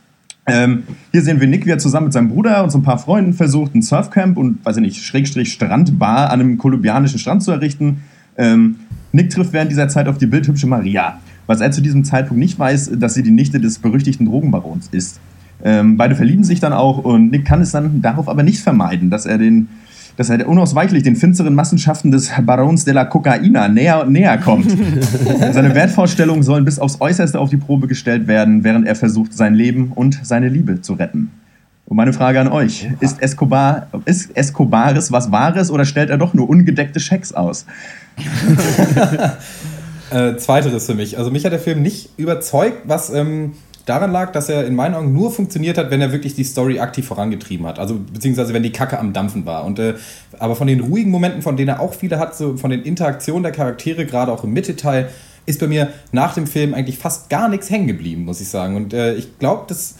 ähm, hier sehen wir Nick, wie er zusammen mit seinem Bruder und so ein paar Freunden versucht, ein Surfcamp und, weiß ich nicht, Schrägstrich Strandbar an einem kolumbianischen Strand zu errichten. Ähm, Nick trifft während dieser Zeit auf die bildhübsche Maria. Was er zu diesem Zeitpunkt nicht weiß, dass sie die Nichte des berüchtigten Drogenbarons ist. Ähm, beide verlieben sich dann auch und Nick kann es dann darauf aber nicht vermeiden, dass er den dass er unausweichlich den finsteren Massenschaften des Barons de la Cocaina näher und näher kommt. Seine Wertvorstellungen sollen bis aufs Äußerste auf die Probe gestellt werden, während er versucht, sein Leben und seine Liebe zu retten. Und meine Frage an euch: Ist Escobar, ist Escobares was Wahres oder stellt er doch nur ungedeckte Schecks aus? äh, zweiteres für mich. Also mich hat der Film nicht überzeugt, was ähm, daran lag, dass er in meinen Augen nur funktioniert hat, wenn er wirklich die Story aktiv vorangetrieben hat. Also beziehungsweise wenn die Kacke am Dampfen war. Und äh, aber von den ruhigen Momenten, von denen er auch viele hat, so von den Interaktionen der Charaktere, gerade auch im Mittelteil, ist bei mir nach dem Film eigentlich fast gar nichts hängen geblieben, muss ich sagen. Und äh, ich glaube, das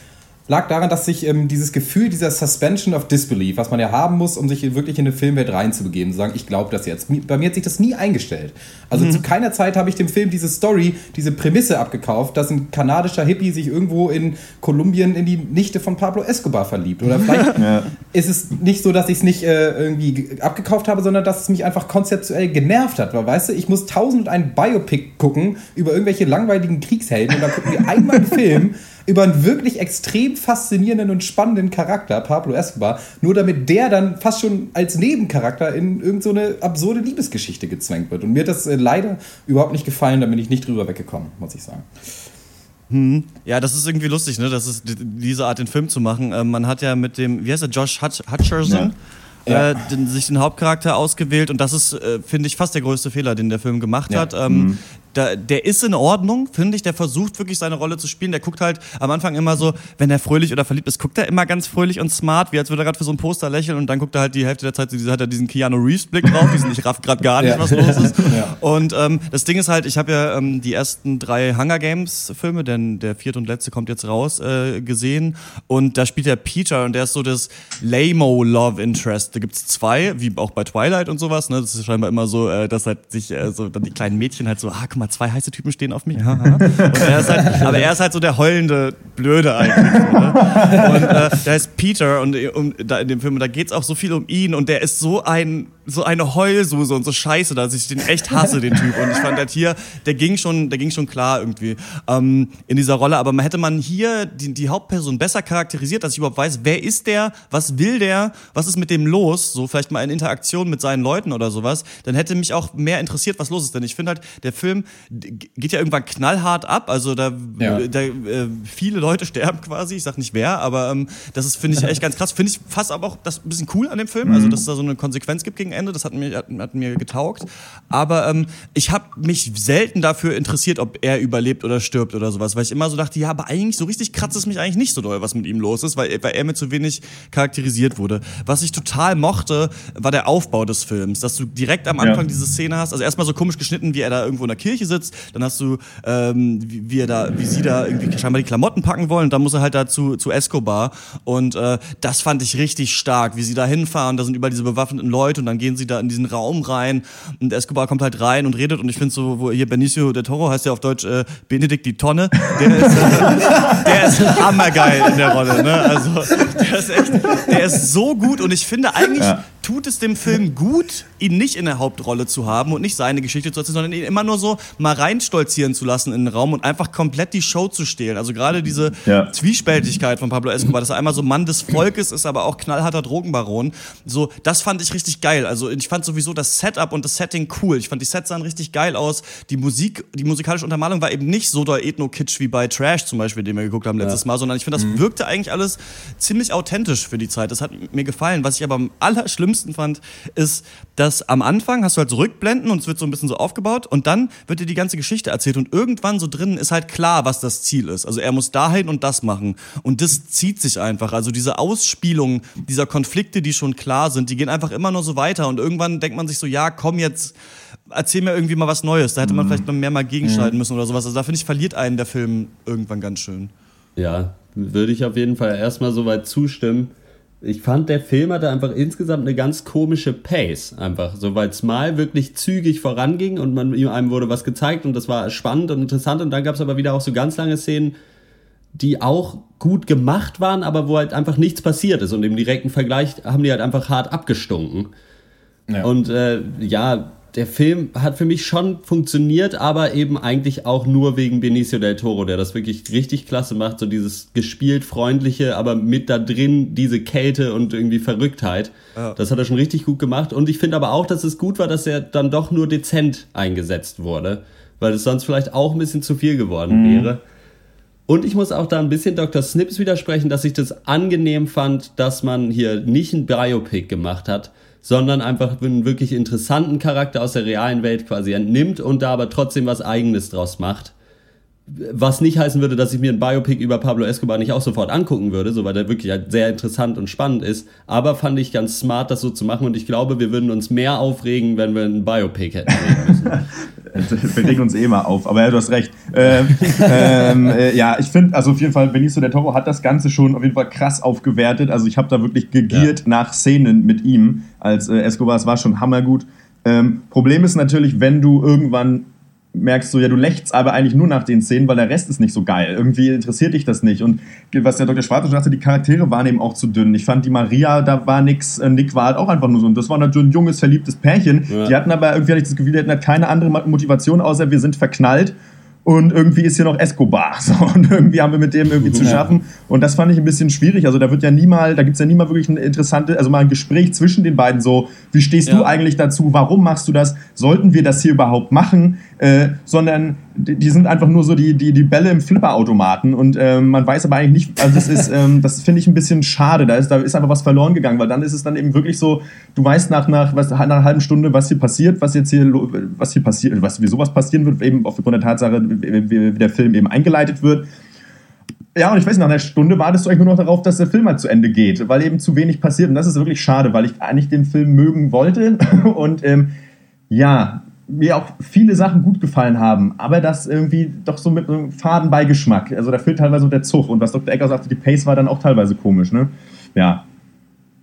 lag daran, dass sich ähm, dieses Gefühl dieser Suspension of Disbelief, was man ja haben muss, um sich wirklich in eine Filmwelt reinzubegeben, zu sagen, ich glaube das jetzt. Bei mir hat sich das nie eingestellt. Also mhm. zu keiner Zeit habe ich dem Film diese Story, diese Prämisse abgekauft, dass ein kanadischer Hippie sich irgendwo in Kolumbien in die Nichte von Pablo Escobar verliebt. Oder vielleicht ja. ist es nicht so, dass ich es nicht äh, irgendwie abgekauft habe, sondern dass es mich einfach konzeptuell genervt hat. Weil, weißt du, ich muss tausend und ein Biopic gucken über irgendwelche langweiligen Kriegshelden und dann gucken wir einmal einen Film über einen wirklich extrem faszinierenden und spannenden Charakter, Pablo Escobar, nur damit der dann fast schon als Nebencharakter in irgendeine so absurde Liebesgeschichte gezwängt wird. Und mir hat das äh, leider überhaupt nicht gefallen, da bin ich nicht drüber weggekommen, muss ich sagen. Hm. Ja, das ist irgendwie lustig, ne? Das ist diese Art, den Film zu machen. Ähm, man hat ja mit dem, wie heißt er, Josh Hutch Hutcherson, ja ja. äh, den, sich den Hauptcharakter ausgewählt und das ist, äh, finde ich, fast der größte Fehler, den der Film gemacht ja. hat. Ähm, mhm. Da, der ist in Ordnung, finde ich. Der versucht wirklich seine Rolle zu spielen. Der guckt halt am Anfang immer so, wenn er fröhlich oder verliebt ist, guckt er immer ganz fröhlich und smart, wie als würde er gerade für so ein Poster lächeln und dann guckt er halt die Hälfte der Zeit, hat er diesen Keanu Reeves Blick drauf, diesen ich raff gerade gar nicht, ja. was los ist. Ja. Und ähm, das Ding ist halt, ich habe ja ähm, die ersten drei Hunger Games Filme, denn der vierte und letzte kommt jetzt raus, äh, gesehen und da spielt der Peter und der ist so das Lamo Love Interest. Da gibt's zwei, wie auch bei Twilight und sowas. Ne? Das ist scheinbar immer so, äh, dass halt sich äh, so dann die kleinen Mädchen halt so, ah, guck mal, zwei heiße Typen stehen auf mich. und er ist halt, aber er ist halt so der heulende Blöde eigentlich. So, ne? Und äh, der heißt Peter und um, da in dem Film, da geht's auch so viel um ihn und der ist so ein so eine Heulsuse und so Scheiße, dass ich den echt hasse, den Typ. Und ich fand halt hier, der ging schon, der ging schon klar irgendwie ähm, in dieser Rolle. Aber man hätte man hier die, die Hauptperson besser charakterisiert, dass ich überhaupt weiß, wer ist der, was will der, was ist mit dem los, so vielleicht mal in Interaktion mit seinen Leuten oder sowas, dann hätte mich auch mehr interessiert, was los ist. Denn ich finde halt, der Film geht ja irgendwann knallhart ab. Also da, ja. da äh, viele Leute sterben quasi. Ich sag nicht wer, aber ähm, das ist, finde ich, echt ganz krass. Finde ich fast aber auch das ein bisschen cool an dem Film, also mhm. dass es da so eine Konsequenz gibt gegen Ende. Das hat mir, hat, hat mir getaugt. Aber ähm, ich habe mich selten dafür interessiert, ob er überlebt oder stirbt oder sowas, weil ich immer so dachte, ja, aber eigentlich so richtig kratzt es mich eigentlich nicht so doll, was mit ihm los ist, weil, weil er mir zu wenig charakterisiert wurde. Was ich total mochte, war der Aufbau des Films, dass du direkt am Anfang ja. diese Szene hast, also erstmal so komisch geschnitten, wie er da irgendwo in der Kirche sitzt, dann hast du, ähm, wie, wie, er da, wie sie da irgendwie scheinbar die Klamotten packen wollen, und dann muss er halt dazu zu Escobar und äh, das fand ich richtig stark, wie sie da hinfahren, da sind überall diese bewaffneten Leute und dann gehen sie da in diesen Raum rein und Escobar kommt halt rein und redet und ich finde so, wo hier Benicio del Toro heißt ja auf Deutsch äh, Benedikt die Tonne, der ist, äh, der ist hammergeil in der Rolle, ne? Also der ist echt, der ist so gut und ich finde eigentlich ja tut es dem Film gut, ihn nicht in der Hauptrolle zu haben und nicht seine Geschichte zu erzählen, sondern ihn immer nur so mal reinstolzieren zu lassen in den Raum und einfach komplett die Show zu stehlen. Also gerade diese ja. Zwiespältigkeit von Pablo Escobar, dass er einmal so Mann des Volkes ist, aber auch knallharter Drogenbaron. So, das fand ich richtig geil. Also ich fand sowieso das Setup und das Setting cool. Ich fand die Sets sahen richtig geil aus. Die Musik, die musikalische Untermalung war eben nicht so doll ethno-kitsch wie bei Trash zum Beispiel, den wir geguckt haben letztes ja. Mal, sondern ich finde, das mhm. wirkte eigentlich alles ziemlich authentisch für die Zeit. Das hat mir gefallen. Was ich aber am allerschlimmsten schlimmsten fand, ist, dass am Anfang hast du halt so Rückblenden und es wird so ein bisschen so aufgebaut und dann wird dir die ganze Geschichte erzählt und irgendwann so drinnen ist halt klar, was das Ziel ist. Also er muss dahin und das machen und das zieht sich einfach. Also diese Ausspielung dieser Konflikte, die schon klar sind, die gehen einfach immer nur so weiter und irgendwann denkt man sich so, ja, komm jetzt, erzähl mir irgendwie mal was Neues. Da hätte man mhm. vielleicht noch mehr mal gegenschalten mhm. müssen oder sowas. Also da finde ich, verliert einen der Film irgendwann ganz schön. Ja, würde ich auf jeden Fall erstmal soweit zustimmen ich fand, der Film hatte einfach insgesamt eine ganz komische Pace. Einfach so, weil es mal wirklich zügig voranging und man, einem wurde was gezeigt und das war spannend und interessant. Und dann gab es aber wieder auch so ganz lange Szenen, die auch gut gemacht waren, aber wo halt einfach nichts passiert ist. Und im direkten Vergleich haben die halt einfach hart abgestunken. Ja. Und äh, ja, der Film hat für mich schon funktioniert, aber eben eigentlich auch nur wegen Benicio del Toro, der das wirklich richtig klasse macht. So dieses gespielt freundliche, aber mit da drin diese Kälte und irgendwie Verrücktheit. Ja. Das hat er schon richtig gut gemacht. Und ich finde aber auch, dass es gut war, dass er dann doch nur dezent eingesetzt wurde, weil es sonst vielleicht auch ein bisschen zu viel geworden Mhm. wäre. Und ich muss auch da ein bisschen Dr. Snips widersprechen, dass ich das angenehm fand, dass man hier nicht ein Biopic gemacht hat, sondern einfach einen wirklich interessanten Charakter aus der realen Welt quasi entnimmt und da aber trotzdem was Eigenes draus macht. Was nicht heißen würde, dass ich mir ein Biopic über Pablo Escobar nicht auch sofort angucken würde, so weil der wirklich halt sehr interessant und spannend ist. Aber fand ich ganz smart, das so zu machen und ich glaube, wir würden uns mehr aufregen, wenn wir ein Biopic hätten. Wir regen uns eh mal auf, aber ja, du hast recht. Ähm, ähm, äh, ja, ich finde, also auf jeden Fall, Benicio del Toro hat das Ganze schon auf jeden Fall krass aufgewertet. Also ich habe da wirklich gegiert nach Szenen mit ihm als äh, Escobar. Es war schon hammergut. Ähm, Problem ist natürlich, wenn du irgendwann merkst du ja, du lächst aber eigentlich nur nach den Szenen, weil der Rest ist nicht so geil. Irgendwie interessiert dich das nicht. Und was der Dr. Schwarz schon sagte, die Charaktere waren eben auch zu dünn. Ich fand die Maria, da war nix, äh, Nick war halt auch einfach nur so. Und das war natürlich ein junges, verliebtes Pärchen. Ja. Die hatten aber irgendwie hatte ich das Gefühl, die hatten halt keine andere Motivation, außer wir sind verknallt. Und irgendwie ist hier noch Escobar. So, und irgendwie haben wir mit dem irgendwie zu schaffen. Und das fand ich ein bisschen schwierig. Also da wird ja nie mal, da gibt es ja nie mal wirklich ein interessante, also mal ein Gespräch zwischen den beiden so, wie stehst du Ja. eigentlich dazu? Warum machst du das? Sollten wir das hier überhaupt machen? Äh, sondern die, die sind einfach nur so die, die, die Bälle im Flipperautomaten und ähm, man weiß aber eigentlich nicht, also das ist, ähm, das finde ich ein bisschen schade. Da ist, da ist einfach was verloren gegangen, weil dann ist es dann eben wirklich so, du weißt nach, nach, was, nach einer halben Stunde, was hier passiert, was jetzt hier, was hier passiert, was, wie sowas passieren wird, eben aufgrund der Tatsache, wie, wie der Film eben eingeleitet wird. Ja, und ich weiß, nach einer Stunde wartest du eigentlich nur noch darauf, dass der Film halt zu Ende geht, weil eben zu wenig passiert. Und das ist wirklich schade, weil ich eigentlich den Film mögen wollte. Und ähm, ja, mir auch viele Sachen gut gefallen haben, aber das irgendwie doch so mit einem faden Beigeschmack. Also da fehlt teilweise der Zug. Und was Dr. Ecker sagte, die Pace war dann auch teilweise komisch, ne? Ja.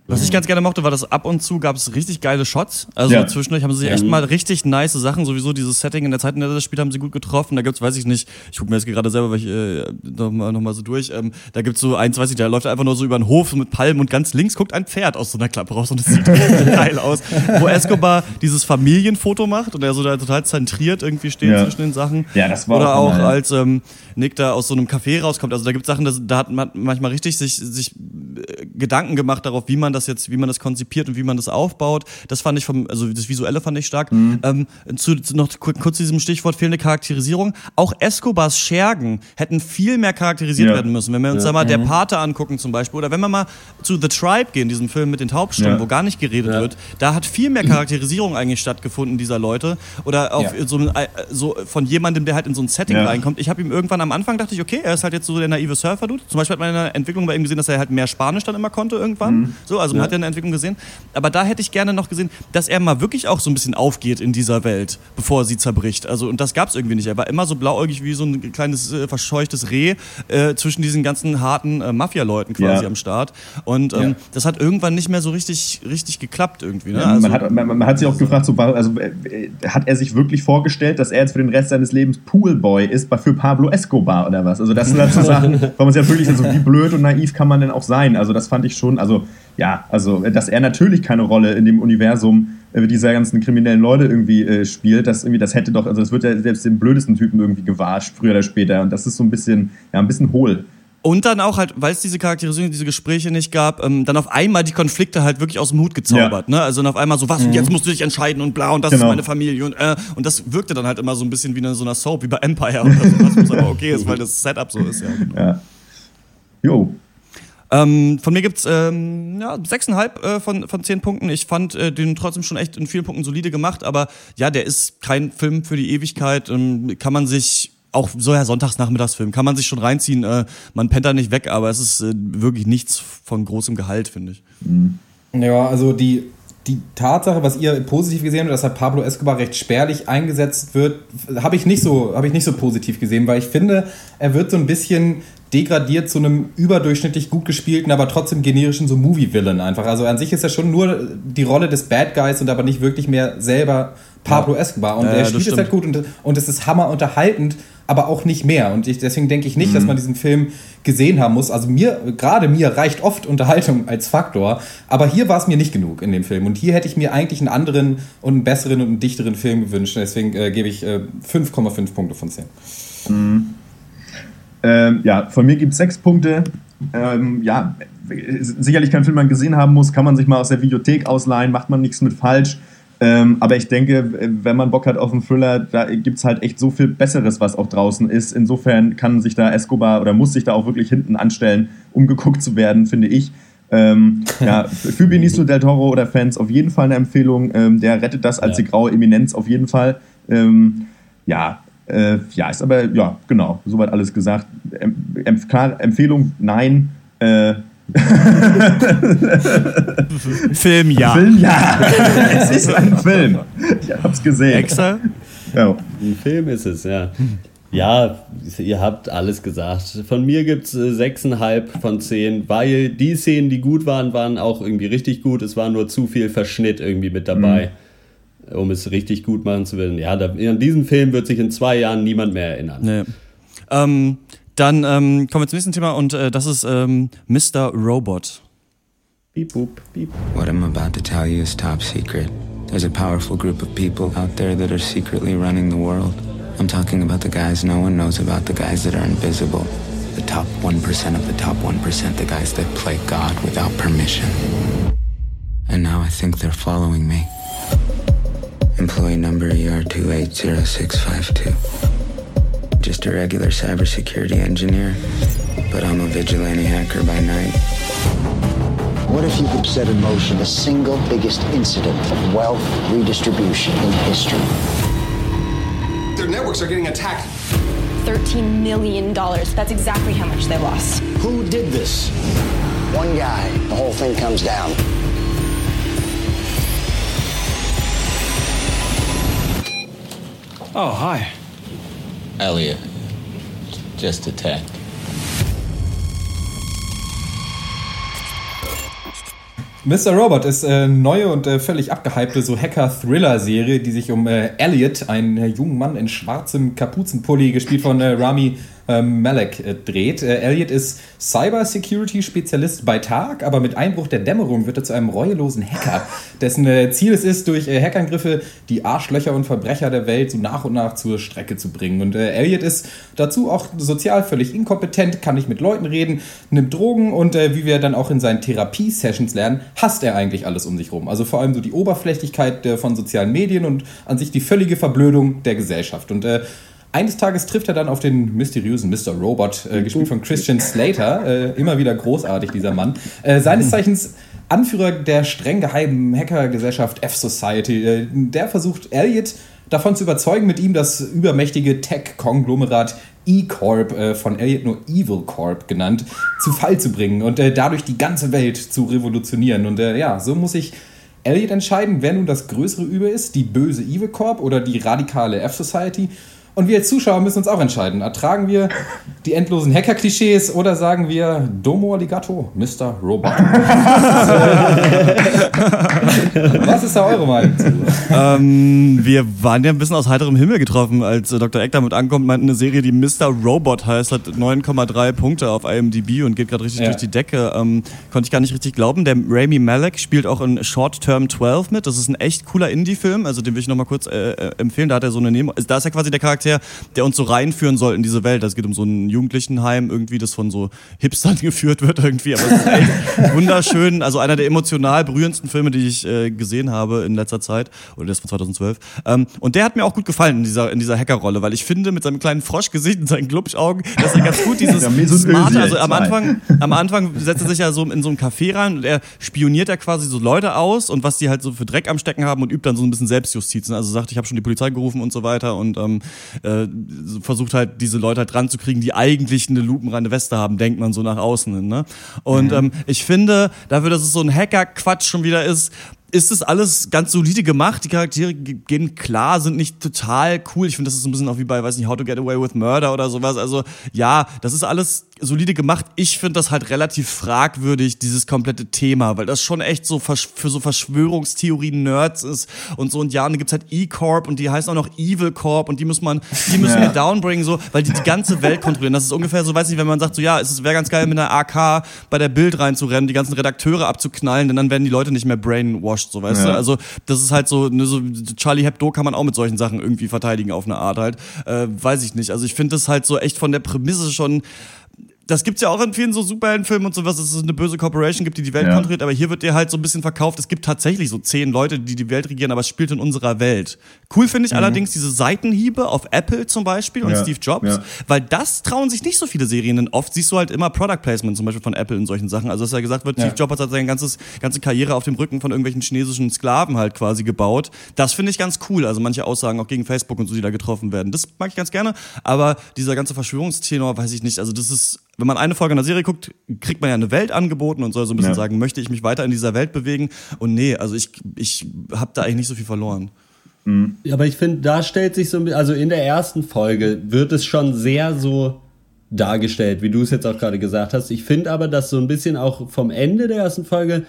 Was ich ganz gerne mochte, war, dass ab und zu gab es richtig geile Shots. Also Ja. zwischendurch haben sie echt mal richtig nice Sachen. Sowieso dieses Setting in der Zeit, in der das Spiel haben sie gut getroffen. Da gibt's, weiß ich nicht, ich gucke mir das gerade selber, weil ich äh, nochmal noch mal so durch. Ähm, da gibt's so eins, weiß ich, da läuft einfach nur so über den Hof mit Palmen und ganz links guckt ein Pferd aus so einer Klappe raus und das sieht richtig geil aus. Wo Escobar dieses Familienfoto macht und er so da total zentriert irgendwie steht Ja. zwischen den Sachen. Ja, das war Oder auch auch als ähm, Nick da aus so einem Café rauskommt. Also da gibt es Sachen, das, da hat man manchmal richtig sich, sich äh, Gedanken gemacht darauf, wie man das jetzt, wie man das konzipiert und wie man das aufbaut. Das fand ich vom, also das Visuelle fand ich stark. Mhm. Ähm, zu, zu noch ku- kurz zu diesem Stichwort fehlende Charakterisierung. Auch Escobars Schergen hätten viel mehr charakterisiert Ja. werden müssen. Wenn wir uns Ja. da mal der Mhm. Pate angucken zum Beispiel oder wenn wir mal zu The Tribe gehen, diesem Film mit den Taubstummen, Ja. wo gar nicht geredet wird, da hat viel mehr Charakterisierung eigentlich stattgefunden dieser Leute oder auf so, äh, so von jemandem, der halt in so ein Setting reinkommt. Ich habe ihm irgendwann am Anfang dachte ich, okay, er ist halt jetzt so der naive Surfer-Dude. Zum Beispiel hat man in der Entwicklung bei ihm gesehen, dass er halt mehr Spanisch dann immer konnte irgendwann. So, also man hat ja eine Entwicklung gesehen. Aber da hätte ich gerne noch gesehen, dass er mal wirklich auch so ein bisschen aufgeht in dieser Welt, bevor sie zerbricht. Also und das gab es irgendwie nicht. Er war immer so blauäugig wie so ein kleines äh, verscheuchtes Reh äh, zwischen diesen ganzen harten äh, Mafia-Leuten quasi Ja. am Start. Und ähm, Ja. das hat irgendwann nicht mehr so richtig, richtig geklappt irgendwie. Ne? Ja, Also- man, hat, man, man hat sich auch gefragt, so, also, äh, hat er sich wirklich vorgestellt, dass er jetzt für den Rest seines Lebens Poolboy ist für Pablo Escobar oder was? Also das sind halt so Sachen, weil man sich ja wirklich, also wie blöd und naiv kann man denn auch sein? Also das fand ich schon, also ja, also dass er natürlich keine Rolle in dem Universum äh, dieser ganzen kriminellen Leute irgendwie äh, spielt, das irgendwie, das hätte doch, also das wird ja selbst den blödesten Typen irgendwie gewahrscht, früher oder später. Und das ist so ein bisschen, ja, ein bisschen hohl. Und dann auch halt, weil es diese Charakterisierung, diese Gespräche nicht gab, ähm, dann auf einmal die Konflikte halt wirklich aus dem Hut gezaubert. Ne? Also dann auf einmal so, was, und jetzt musst du dich entscheiden und bla, und das Genau. ist meine Familie. Und, äh, und das wirkte dann halt immer so ein bisschen wie in so einer Soap, wie bei Empire. Und das, was aber okay ist, weil das Setup so ist. Ja, genau. Ja. Jo. Ähm, von mir gibt's ähm, ja, sechseinhalb äh, von, von zehn Punkten. Ich fand äh, den trotzdem schon echt in vielen Punkten solide gemacht, aber ja, der ist kein Film für die Ewigkeit. Ähm, kann man sich auch so ja Sonntagsnachmittagsfilm kann man sich schon reinziehen. Äh, man pennt da nicht weg, aber es ist äh, wirklich nichts von großem Gehalt, finde ich. Ja, also die, die Tatsache, was ihr positiv gesehen habt, dass halt Pablo Escobar recht spärlich eingesetzt wird, habe ich nicht so, habe ich nicht so positiv gesehen, weil ich finde, er wird so ein bisschen degradiert zu einem überdurchschnittlich gut gespielten, aber trotzdem generischen so Movie-Villain einfach. Also an sich ist er schon nur die Rolle des Bad Guys und aber nicht wirklich mehr selber Pablo Escobar. Und Ja, das spielt es halt gut und, und es ist hammer unterhaltend, aber auch nicht mehr. Und ich, deswegen denke ich nicht, Mhm. dass man diesen Film gesehen haben muss. Also mir, gerade mir reicht oft Unterhaltung als Faktor, aber hier war es mir nicht genug in dem Film. Und hier hätte ich mir eigentlich einen anderen und einen besseren und einen dichteren Film gewünscht. Deswegen äh, gebe ich äh, 5,5 Punkte von 10. Mhm. Ähm, ja, von mir gibt es sechs Punkte. Ähm, ja, sicherlich kein Film, den man gesehen haben muss, kann man sich mal aus der Videothek ausleihen, macht man nichts mit falsch. Ähm, aber ich denke, wenn man Bock hat auf einen Thriller, da gibt es halt echt so viel Besseres, was auch draußen ist. Insofern kann sich da Escobar oder muss sich da auch wirklich hinten anstellen, um geguckt zu werden, finde ich. Ähm, ja, für Benicio del Toro oder Fans auf jeden Fall eine Empfehlung. Ähm, der rettet das als Ja. die graue Eminenz auf jeden Fall. Ähm, ja, äh, ja, ist aber, ja, genau, soweit alles gesagt. Em em klar, Empfehlung, nein. Äh, Film ja. Film, ja. es ist ein Film. Ich hab's gesehen. Extra? Ja. Ein Film ist es, ja. Ja, ihr habt alles gesagt. Von mir gibt es äh, 6,5 von 10, weil die Szenen, die gut waren, waren auch irgendwie richtig gut. Es war nur zu viel Verschnitt irgendwie mit dabei, um es richtig gut machen zu wollen. Ja, da, an diesen Film wird sich in zwei Jahren niemand mehr erinnern. Nee. Ähm, dann ähm, kommen wir zum nächsten Thema und äh, das ist ähm, Mr. Robot. Beep, boop, beep. What I'm about to tell you is top secret. There's a powerful group of people out there that are secretly running the world. I'm talking about the guys no one knows about, the guys that are invisible. The top 1% of the top 1%, the guys that play God without permission. And now I think they're following me. Employee number E ER280652. Just a regular cybersecurity engineer, but I'm a vigilante hacker by night. What if you could set in motion the single biggest incident of wealth redistribution in history? Their networks are getting attacked. $13 million. That's exactly how much they lost. Who did this? One guy, the whole thing comes down. Oh, hi. Elliot, just a tech. Mr. Robot ist äh, neue und äh, völlig abgehypte so Hacker-Thriller-Serie, die sich um äh, Elliot, einen äh, jungen Mann in schwarzem Kapuzenpulli, gespielt von äh, Rami äh, Malek, äh, dreht. Äh, Elliot ist Cyber-Security-Spezialist bei Tag, aber mit Einbruch der Dämmerung wird er zu einem reuelosen Hacker, dessen äh, Ziel es ist, durch äh, Hackerangriffe die Arschlöcher und Verbrecher der Welt so nach und nach zur Strecke zu bringen. Und äh, Elliot ist dazu auch sozial völlig inkompetent, kann nicht mit Leuten reden, nimmt Drogen und äh, wie wir dann auch in seinen Therapie-Sessions lernen, hasst er eigentlich alles um sich rum. Also vor allem so die Oberflächlichkeit von sozialen Medien und an sich die völlige Verblödung der Gesellschaft. Und äh, eines Tages trifft er dann auf den mysteriösen Mr. Robot, äh, gespielt von Christian Slater. Äh, immer wieder großartig, dieser Mann. Äh, seines Zeichens Anführer der streng geheimen Hackergesellschaft F-Society. Äh, der versucht Elliot davon zu überzeugen, mit ihm das übermächtige Tech-Konglomerat E-Corp, äh, von Elliot nur Evil Corp genannt, zu Fall zu bringen und äh, dadurch die ganze Welt zu revolutionieren. Und äh, ja, so muss sich Elliot entscheiden, wer nun das größere Übel ist, die böse Evil Corp oder die radikale F-Society. Und wir als Zuschauer müssen uns auch entscheiden. Ertragen wir die endlosen Hacker-Klischees oder sagen wir Domo Aligato, Mr. Robot? Was ist da eure Meinung zu? ähm, wir waren ja ein bisschen aus heiterem Himmel getroffen, als äh, Dr. Eck damit ankommt, meint eine Serie, die Mr. Robot heißt, hat 9,3 Punkte auf IMDb und geht gerade richtig Ja. durch die Decke. Ähm, konnte ich gar nicht richtig glauben. Der Rami Malek spielt auch in Short Term 12 mit. Das ist ein echt cooler Indie-Film, also den will ich nochmal kurz äh, äh, empfehlen. Da hat er so eine Nemo also da ist er quasi der Charakter, der uns so reinführen soll in diese Welt. Es geht um so ein Jugendlichenheim irgendwie, das von so Hipstern geführt wird irgendwie, aber es ist echt wunderschön. Also einer der emotional berührendsten Filme, die ich äh, gesehen habe in letzter Zeit. Oder der ist von 2012. Ähm, und der hat mir auch gut gefallen in dieser, in dieser Hackerrolle, weil ich finde, mit seinem kleinen Froschgesicht und seinen Glubschaugen, dass er ganz gut dieses Ja, smarte, also am. Anfang, am Anfang setzt er sich ja so in so einem Café rein und er spioniert ja quasi so Leute aus und was die halt so für Dreck am Stecken haben und übt dann so ein bisschen Selbstjustiz. Also sagt, ich habe schon die Polizei gerufen und so weiter und ähm, äh, versucht halt diese Leute halt dran zu kriegen, die eigentlich eine lupenreine Weste haben, denkt man so nach außen hin. Ne? Und Mhm. ähm, ich finde, dafür, dass es so ein Hacker-Quatsch schon wieder ist, ist das alles ganz solide gemacht. Die Charaktere ge- gehen klar, sind nicht total cool. Ich finde, das ist ein bisschen auch wie bei, weiß nicht, How to Get Away with Murder oder sowas. Also ja, das ist alles solide gemacht. Ich finde das halt relativ fragwürdig, dieses komplette Thema, weil das schon echt so für so Verschwörungstheorien-Nerds ist und so. Und ja, und dann gibt's halt E-Corp und die heißen auch noch Evil Corp und die muss man, die müssen Ja. wir downbringen, so, weil die die ganze Welt kontrollieren. Das ist ungefähr so, weiß nicht, wenn man sagt, so, ja, es wäre ganz geil, mit einer AK bei der Bild reinzurennen, die ganzen Redakteure abzuknallen, denn dann werden die Leute nicht mehr brainwashed, so, weißt Ja. du? Also, das ist halt so, ne, so, Charlie Hebdo kann man auch mit solchen Sachen irgendwie verteidigen auf eine Art halt. Äh, weiß ich nicht. Also, ich finde das halt so echt von der Prämisse schon, das gibt's ja auch in vielen so Superheldenfilmen und sowas, dass es eine böse Corporation gibt, die die Welt Ja. kontrolliert, aber hier wird dir halt so ein bisschen verkauft, es gibt tatsächlich so zehn Leute, die die Welt regieren, aber es spielt in unserer Welt. Cool finde ich Mhm. allerdings diese Seitenhiebe auf Apple zum Beispiel und Ja. Steve Jobs, Ja. weil das trauen sich nicht so viele Serien, denn oft siehst du halt immer Product Placement zum Beispiel von Apple in solchen Sachen. Also dass ja gesagt wird. Steve Jobs hat seine ganzes, ganze Karriere auf dem Rücken von irgendwelchen chinesischen Sklaven halt quasi gebaut. Das finde ich ganz cool. Also manche Aussagen auch gegen Facebook und so, die da getroffen werden. Das mag ich ganz gerne. Aber dieser ganze Verschwörungstenor, weiß ich nicht. Also das ist, wenn man eine Folge einer Serie guckt, kriegt man ja eine Welt angeboten und soll so ein bisschen Ja. sagen, möchte ich mich weiter in dieser Welt bewegen? Und nee, also ich, ich habe da eigentlich nicht so viel verloren. Ja, aber ich finde, da stellt sich so ein bisschen, also in der ersten Folge wird es schon sehr so dargestellt, wie du es jetzt auch gerade gesagt hast. Ich finde aber, dass so ein bisschen auch vom Ende der ersten Folge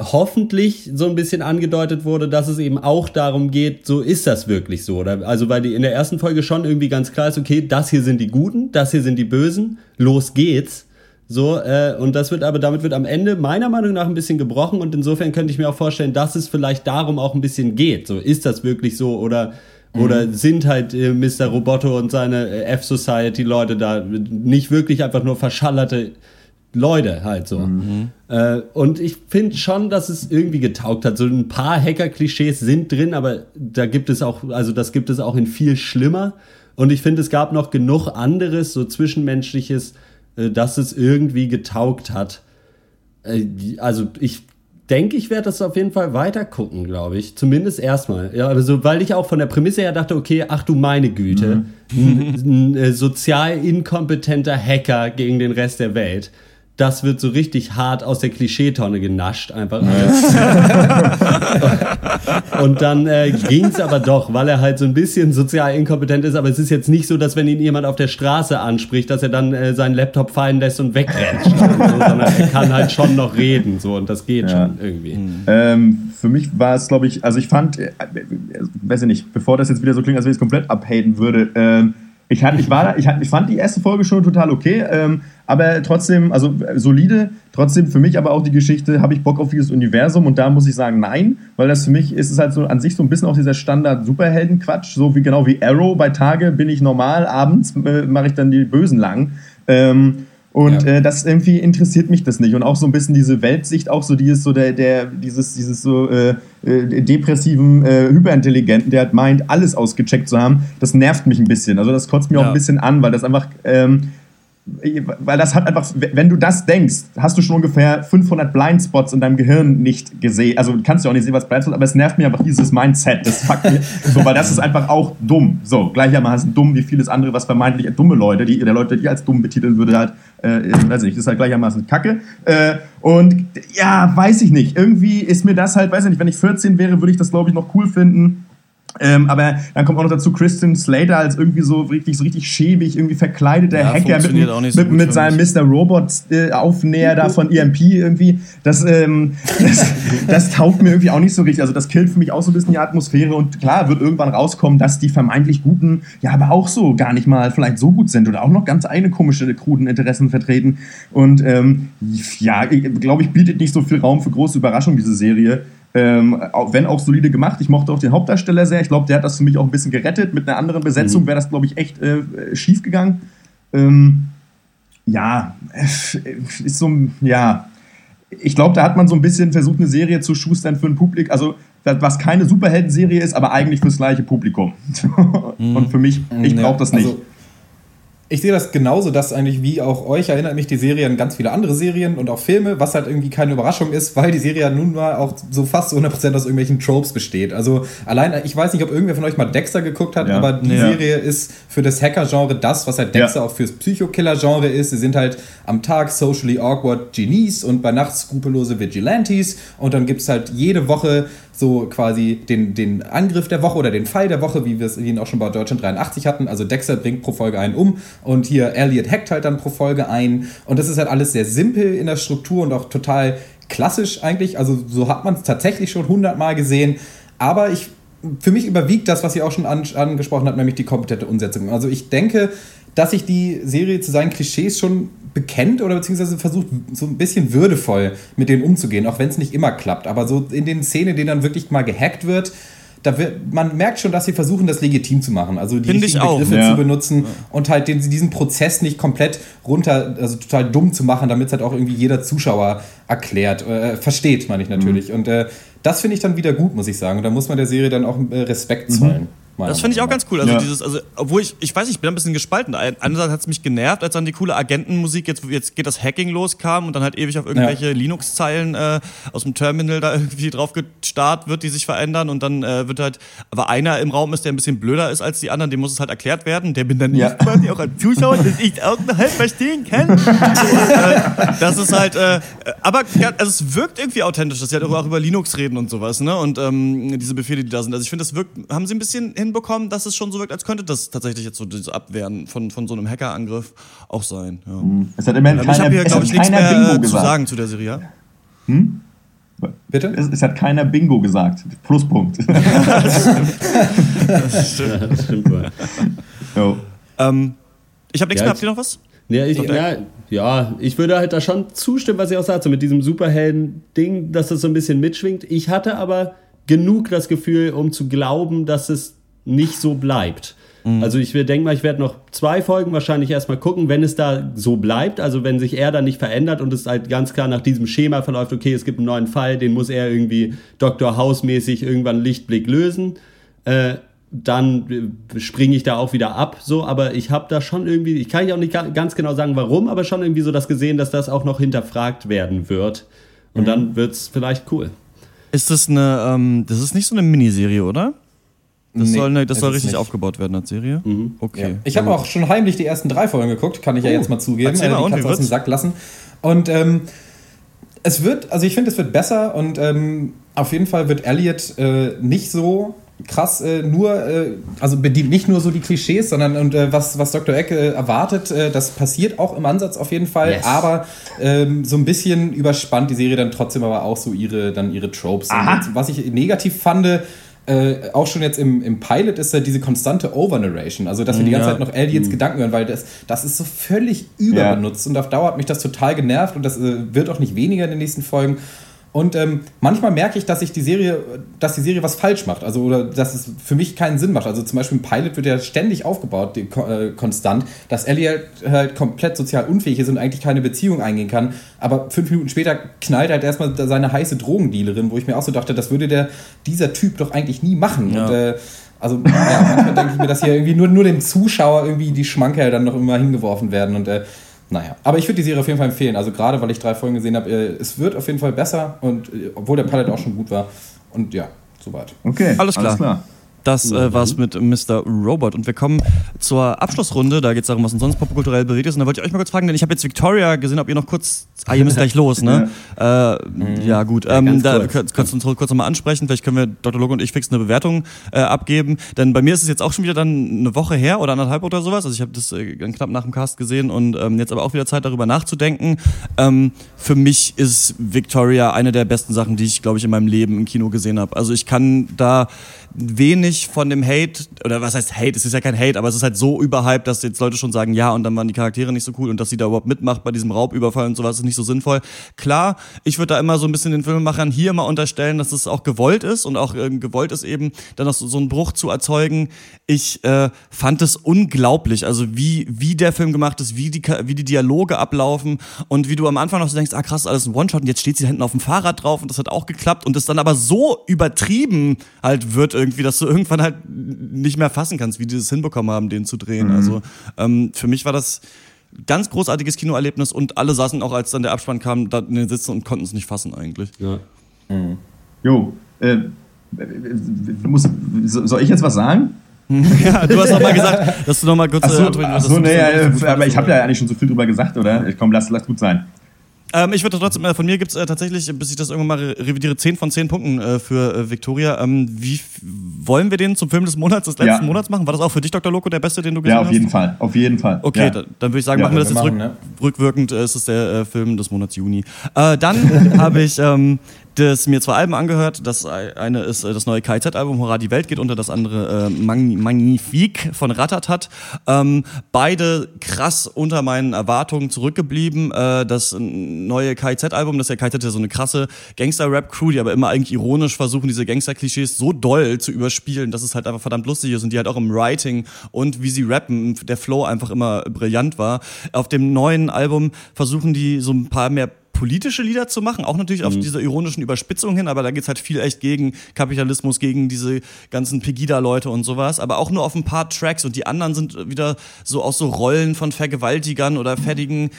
hoffentlich so ein bisschen angedeutet wurde, dass es eben auch darum geht, so ist das wirklich so. Oder? Also weil die in der ersten Folge schon irgendwie ganz klar ist, okay, das hier sind die Guten, das hier sind die Bösen, los geht's. So, äh, und das wird aber, damit wird am Ende meiner Meinung nach ein bisschen gebrochen und insofern könnte ich mir auch vorstellen, dass es vielleicht darum auch ein bisschen geht. So, ist das wirklich so oder, oder sind halt äh, Mr. Roboto und seine äh, F-Society-Leute da nicht wirklich einfach nur verschallerte Leute halt so. Äh, und ich finde schon, dass es irgendwie getaugt hat. So ein paar Hacker-Klischees sind drin, aber da gibt es auch, also das gibt es auch in viel schlimmer. Und ich finde, es gab noch genug anderes, so zwischenmenschliches, äh, dass es irgendwie getaugt hat. Äh, also ich denke, ich werde das auf jeden Fall weiter gucken, glaube ich. Zumindest erstmal. Ja, aber so, weil ich auch von der Prämisse her dachte, okay, ach du meine Güte, ein, ein äh, sozial inkompetenter Hacker gegen den Rest der Welt. Das wird so richtig hart aus der Klischeetonne genascht, einfach alles. Und dann äh, ging es aber doch, weil er halt so ein bisschen sozial inkompetent ist. Aber es ist jetzt nicht so, dass wenn ihn jemand auf der Straße anspricht, dass er dann äh, seinen Laptop fallen lässt und wegrennt. so, sondern er kann halt schon noch reden. So, und das geht Ja. schon irgendwie. Ähm, für mich war es, glaube ich, also ich fand, äh, äh, weiß ich nicht, bevor das jetzt wieder so klingt, als wenn ich es komplett abhaten würde, ähm, ich, hatte, ich, war da, ich, hatte, ich fand die erste Folge schon total okay, ähm, aber trotzdem, also äh, solide, trotzdem für mich aber auch die Geschichte, habe ich Bock auf dieses Universum? Und da muss ich sagen, nein, weil das für mich ist es halt so an sich so ein bisschen auch dieser Standard-Superhelden-Quatsch, so wie genau wie Arrow, bei Tage bin ich normal, abends äh, mache ich dann die Bösen lang. Ähm, und äh, das irgendwie interessiert mich das nicht. Und auch so ein bisschen diese Weltsicht, auch so dieses, so der, der, dieses, dieses so äh, äh, depressiven, äh, Hyperintelligenten, der halt meint, alles ausgecheckt zu haben, das nervt mich ein bisschen. Also das kotzt mir auch Ja. ein bisschen an, weil das einfach, ähm, weil das hat einfach, wenn du das denkst, hast du schon ungefähr 500 Blindspots in deinem Gehirn nicht gesehen. Also du kannst ja auch nicht sehen, was Blindspots, aber es nervt mir einfach dieses Mindset. Das fuckt mir, so, weil das ist einfach auch dumm. So, gleichermaßen dumm wie vieles andere, was vermeintlich dumme Leute, die der Leute, die als dumm betiteln würde, halt, äh, weiß ich ist halt gleichermaßen Kacke. Äh, und ja, weiß ich nicht. Irgendwie ist mir das halt, weiß ich nicht, wenn ich 14 wäre, würde ich das, glaube ich, noch cool finden. Ähm, aber dann kommt auch noch dazu Christian Slater als irgendwie so richtig, so richtig schäbig, irgendwie verkleideter Ja, Hacker mit, so mit, mit seinem Mr. Robot äh, da von EMP irgendwie. Das, ähm, das, das taugt mir irgendwie auch nicht so richtig. Also das killt für mich auch so ein bisschen die Atmosphäre und klar wird irgendwann rauskommen, dass die vermeintlich Guten ja aber auch so gar nicht mal vielleicht so gut sind oder auch noch ganz eigene komische, kruden Interessen vertreten. Und ähm, ja, glaube ich, bietet nicht so viel Raum für große Überraschungen, diese Serie. Ähm, auch, wenn auch solide gemacht. Ich mochte auch den Hauptdarsteller sehr. Ich glaube, der hat das für mich auch ein bisschen gerettet. Mit einer anderen Besetzung wäre das, glaube ich, echt äh, schief gegangen. Ähm, ja, äh, ist so, ein- ja. Ich glaube, da hat man so ein bisschen versucht, eine Serie zu schustern für ein Publikum, also was keine Superhelden-Serie ist, aber eigentlich fürs gleiche Publikum. Und für mich, ich brauche das nicht. also, ich sehe das genauso, dass eigentlich wie auch euch erinnert mich die Serie an ganz viele andere Serien und auch Filme, was halt irgendwie keine Überraschung ist, weil die Serie ja nun mal auch so fast zu 100% aus irgendwelchen Tropes besteht. Also allein, ich weiß nicht, ob irgendwer von euch mal Dexter geguckt hat, Ja. aber die Ja. Serie ist für das Hacker-Genre das, was halt Dexter Ja. auch fürs Psychokiller-Genre ist. Sie sind halt am Tag socially awkward Genies und bei Nacht skrupellose Vigilantes und dann gibt es halt jede Woche so quasi den, den Angriff der Woche oder den Fall der Woche, wie wir es wie ihn auch schon bei Deutschland 83 hatten. Also Dexter bringt pro Folge einen um Und hier Elliot hackt halt dann pro Folge ein. Und das ist halt alles sehr simpel in der Struktur und auch total klassisch eigentlich. Also so hat man es tatsächlich schon hundertmal gesehen. Aber ich, für mich überwiegt das, was ihr auch schon an, angesprochen habt, nämlich die kompetente Umsetzung. Also ich denke, dass sich die Serie zu seinen Klischees schon bekennt oder beziehungsweise versucht, so ein bisschen würdevoll mit denen umzugehen, auch wenn es nicht immer klappt. Aber so in den Szenen, denen dann wirklich mal gehackt wird, da wird, man merkt schon, dass sie versuchen, das legitim zu machen. Also die Find richtigen ich auch. Begriffe Ja. zu benutzen und halt den, diesen Prozess nicht komplett runter, also total dumm zu machen, damit es halt auch irgendwie jeder Zuschauer erklärt, äh, versteht, meine ich natürlich. Und äh, das finde ich dann wieder gut, muss ich sagen. Und da muss man der Serie dann auch äh, Respekt zollen. meiner Das finde ich auch ganz cool. Also Ja. dieses, also, obwohl ich, ich weiß nicht, ich bin ein bisschen gespalten. Ein- Einerseits hat es mich genervt, als dann die coole Agentenmusik, jetzt, jetzt geht das Hacking los, kam und dann halt ewig auf irgendwelche Linux-Zeilen äh, aus dem Terminal da irgendwie drauf gestarrt wird, die sich verändern und dann äh, wird halt, aber einer im Raum ist, der ein bisschen blöder ist als die anderen, dem muss es halt erklärt werden. Der bin dann Ja. nicht quasi auch als Zuschauer, dass ich auch noch halb verstehen kann. und, äh, das ist halt, äh, aber ja, also es wirkt irgendwie authentisch, dass sie halt auch über Linux reden und sowas, ne? Und ähm, diese Befehle, die da sind. Also ich finde, das wirkt, haben sie ein bisschen hinbekommen, dass es schon so wirkt, als könnte das tatsächlich jetzt so dieses Abwehren von, von so einem Hackerangriff auch sein. Ja. Es hat immerhin Ähm, keiner, ich habe hier, glaube ich, nichts mehr Bingo äh, zu gesagt. sagen zu der Serie. ja? Hm? Bitte? Es, es hat keiner Bingo gesagt. Pluspunkt. Das stimmt. Ja, das stimmt wohl. Jo. Ähm, ich habe nichts Ja, mehr. Habt ihr noch was? Ja ich, ja, ja, ich würde halt da schon zustimmen, was ihr auch sagt, so mit diesem Superhelden-Ding, dass das so ein bisschen mitschwingt. Ich hatte aber genug das Gefühl, um zu glauben, dass es nicht so bleibt. Also ich denke mal, ich werde noch zwei Folgen wahrscheinlich erstmal gucken, wenn es da so bleibt, also wenn sich er da nicht verändert und es halt ganz klar nach diesem Schema verläuft, okay, es gibt einen neuen Fall, den muss er irgendwie Dr. House-mäßig irgendwann Lichtblick lösen. Äh, dann äh, springe ich da auch wieder ab, so, aber ich habe da schon irgendwie, ich kann ja auch nicht ga- ganz genau sagen, warum, aber schon irgendwie so das gesehen, dass das auch noch hinterfragt werden wird. Und dann wird's vielleicht cool. Ist das eine, ähm, das ist nicht so eine Miniserie, oder? Das Nee, soll, eine, das soll richtig nicht. aufgebaut werden als Serie. Okay. Ja. Ich habe auch schon heimlich die ersten drei Folgen geguckt, kann ich ja Oh, jetzt mal zugeben. erzähl mal, die und wie Katze aus dem? Sack lassen. Und ähm, es wird, also ich finde, es wird besser und ähm, auf jeden Fall wird Elliot äh, nicht so krass äh, nur, äh, also bedient nicht nur so die Klischees, sondern und äh, was, was Dr. Eck äh, erwartet, äh, das passiert auch im Ansatz auf jeden Fall, Yes. aber ähm, so ein bisschen überspannt die Serie dann trotzdem aber auch so ihre, dann ihre Tropes. Was ich negativ fand, äh, auch schon jetzt im, im Pilot ist ja diese konstante Overnarration, also dass wir die ganze Ja. Zeit noch Elliots Gedanken hören, weil das, das ist so völlig überbenutzt und auf Dauer hat mich das total genervt und das äh, wird auch nicht weniger in den nächsten Folgen. Und ähm, manchmal merke ich, dass sich die Serie, dass die Serie was falsch macht, also oder dass es für mich keinen Sinn macht. Also zum Beispiel im Pilot wird ja ständig aufgebaut, die, äh, konstant, dass Elliot halt komplett sozial unfähig ist und eigentlich keine Beziehung eingehen kann. Aber fünf Minuten später knallt halt erstmal seine heiße Drogendealerin, wo ich mir auch so dachte, das würde der dieser Typ doch eigentlich nie machen. Ja. Und äh, also ja, manchmal denke ich mir, dass hier irgendwie nur, nur dem Zuschauer irgendwie die Schmankerl dann noch immer hingeworfen werden und äh, naja, aber ich würde die Serie auf jeden Fall empfehlen. Also gerade, weil ich drei Folgen gesehen habe, äh, es wird auf jeden Fall besser und äh, obwohl der Pilot auch schon gut war. Und ja, soweit. Okay, Alles klar. Das äh, war's mit Mr. Robot. Und wir kommen zur Abschlussrunde. Da geht es darum, was uns sonst popkulturell bewegt ist. Und da wollte ich euch mal kurz fragen, denn ich habe jetzt Victoria gesehen, ob ihr noch kurz. Ah, ihr müsst gleich los, ne? Äh, ja, gut. Ähm, ganz da kurz. kannst du uns kurz nochmal ansprechen. Vielleicht können wir Dr. Logo und ich fix eine Bewertung äh, abgeben. Denn bei mir ist es jetzt auch schon wieder dann eine Woche her oder anderthalb oder sowas. Also ich habe das äh, knapp nach dem Cast gesehen und ähm, jetzt aber auch wieder Zeit, darüber nachzudenken. Ähm, für mich ist Victoria eine der besten Sachen, die ich, glaube ich, in meinem Leben im Kino gesehen habe. Also ich kann da wenig von dem Hate, oder was heißt Hate, es ist ja kein Hate, aber es ist halt so überhyped, dass jetzt Leute schon sagen, ja, und dann waren die Charaktere nicht so cool und dass sie da überhaupt mitmacht bei diesem Raubüberfall und sowas ist nicht so sinnvoll. Klar, ich würde da immer so ein bisschen den Filmemachern hier mal unterstellen, dass es auch gewollt ist und auch ähm, gewollt ist eben, dann noch so, so einen Bruch zu erzeugen. Ich äh, fand es unglaublich, also wie, wie der Film gemacht ist, wie die, wie die Dialoge ablaufen und wie du am Anfang noch so denkst, ah krass, alles ein One-Shot und jetzt steht sie da hinten auf dem Fahrrad drauf und das hat auch geklappt und das dann aber so übertrieben halt wird irgendwie, dass du irgendwann halt nicht mehr fassen kannst, wie die das hinbekommen haben, den zu drehen. Mhm. Also ähm, für mich war das ganz großartiges Kinoerlebnis und alle saßen auch, als dann der Abspann kam, da in den Sitzen und konnten es nicht fassen eigentlich. Ja. Jo, äh, muss, soll ich jetzt was sagen? ja, du hast noch mal gesagt, dass du noch mal kurz Achso, äh, ach so du nee, äh, gut aber ich habe ja eigentlich schon so viel drüber gesagt, oder? Komm, lass, lass gut sein. Ähm, ich würde trotzdem, äh, von mir gibt's äh, tatsächlich, bis ich das irgendwann mal re- revidiere, 10 von 10 Punkten äh, für äh, Victoria. Ähm, wie wollen wir den zum Film des Monats, des letzten Ja. Monats machen? War das auch für dich, Dr. Loco, der beste, den du gesehen Ja, hast? auf jeden Fall. Auf jeden Fall. Okay, ja. da, dann würde ich sagen, Ja, machen wir das wir jetzt machen, ne? rück, rückwirkend. Äh, ist es der äh, Film des Monats Juni. Dann habe ich ähm, das, mir zwei Alben angehört. Das eine ist äh, das neue KZ-Album Hurra, die Welt geht unter, das andere äh, Magni Magnifique von Ratatat. Ähm, beide krass unter meinen Erwartungen zurückgeblieben. Äh, das neue KZ-Album, das ist ja KZ ja so eine krasse Gangster-Rap-Crew, die aber immer eigentlich ironisch versuchen, diese Gangster-Klischees so doll zu überspielen, dass es halt einfach verdammt lustig ist und die halt auch im Writing und wie sie rappen, der Flow einfach immer brillant war. Auf dem neuen Album versuchen die so ein paar mehr politische Lieder zu machen, auch natürlich auf diese ironischen Überspitzungen hin, aber da geht's halt viel echt gegen Kapitalismus, gegen diese ganzen Pegida-Leute und sowas, aber auch nur auf ein paar Tracks und die anderen sind wieder so aus so Rollen von Vergewaltigern oder fettigen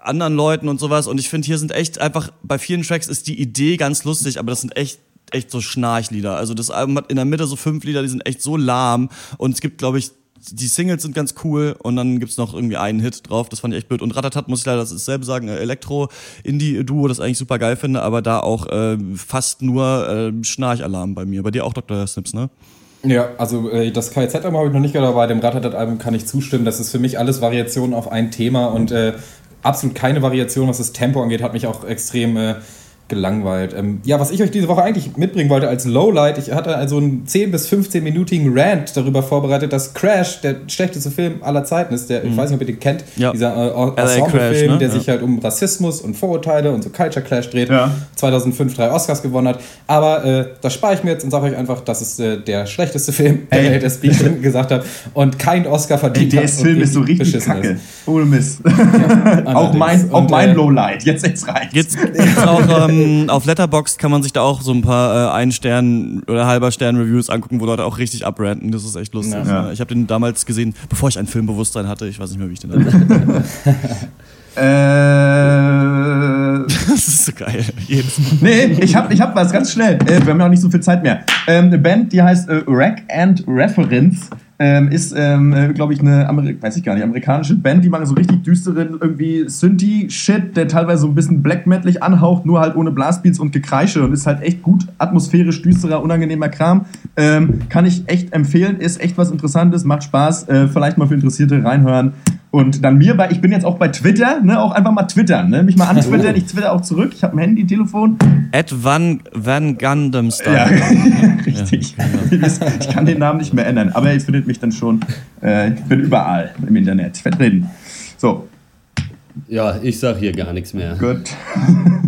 anderen Leuten und sowas und ich finde, hier sind echt einfach, bei vielen Tracks ist die Idee ganz lustig, aber das sind echt echt so Schnarchlieder. Also das Album hat in der Mitte so fünf Lieder, die sind echt so lahm und es gibt, glaube ich, die Singles sind ganz cool und dann gibt's noch irgendwie einen Hit drauf, das fand ich echt blöd. Und Ratatat muss ich leider dasselbe sagen, äh, Elektro-Indie-Duo, das ich eigentlich super geil finde, aber da auch äh, fast nur äh, Schnarchalarm bei mir. Bei dir auch Dr. Snips, ne? Ja, also äh, das KZ-Album habe ich noch nicht gehört, aber bei dem Ratatat-Album kann ich zustimmen. Das ist für mich alles Variationen auf ein Thema und äh, absolut keine Variation, was das Tempo angeht, hat mich auch extrem äh, gelangweilt. Ähm, ja, was ich euch diese Woche eigentlich mitbringen wollte als Lowlight, ich hatte also einen 10- bis 15-minütigen Rant darüber vorbereitet, dass Crash der schlechteste Film aller Zeiten ist. Der, Ich Mhm. weiß nicht, ob ihr den kennt. Ja. Dieser äh, Ensemble-Film, ne? der Ja. sich halt um Rassismus und Vorurteile und so Culture Clash dreht. Ja. 2005 drei Oscars gewonnen hat. Aber äh, das spare ich mir jetzt und sage euch einfach, das ist äh, der schlechteste Film der Ey. Welt, das wie ich schon gesagt habe. Und kein Oscar Ey, verdient der hat und Film ist so richtig beschissen kacke. ist. Ohne Mist. auch mein, auch Und, mein äh, Lowlight. Jetzt, jetzt reicht. Jetzt gibt's auch ähm, auf Letterboxd kann man sich da auch so ein paar äh, ein Stern oder halber Stern Reviews angucken, wo Leute auch richtig abranten. Das ist echt lustig. Ja. Ja. Ich habe den damals gesehen, bevor ich ein Filmbewusstsein hatte. Ich weiß nicht mehr, wie ich den hatte. Äh, das ist so geil. Jedes Mal. nee, ich hab, ich hab was ganz schnell. Äh, wir haben ja auch nicht so viel Zeit mehr. Ähm, eine Band, die heißt äh, Rack and Reference. Ähm, ist, ähm, äh, glaube ich, eine Ameri weiß ich gar nicht, amerikanische Band, die machen so richtig düsteren irgendwie Synthi-Shit, der teilweise so ein bisschen Black Metalig anhaucht, nur halt ohne Blastbeats und Gekreische und ist halt echt gut, atmosphärisch düsterer, unangenehmer Kram. Ähm, kann ich echt empfehlen, ist echt was Interessantes, macht Spaß, äh, vielleicht mal für Interessierte reinhören. Und dann mir bei, ich bin jetzt auch bei Twitter, ne, auch einfach mal twittern, ne, mich mal antwittern, ich twitter auch zurück, ich habe ein Handy, Telefon. Ed Van, Van Gundam Style. Ja, richtig. Ich kann den Namen nicht mehr ändern, aber ihr findet mich dann schon. Äh, ich bin überall im Internet vertreten. So, Ja, ich sag hier gar nichts mehr. gut.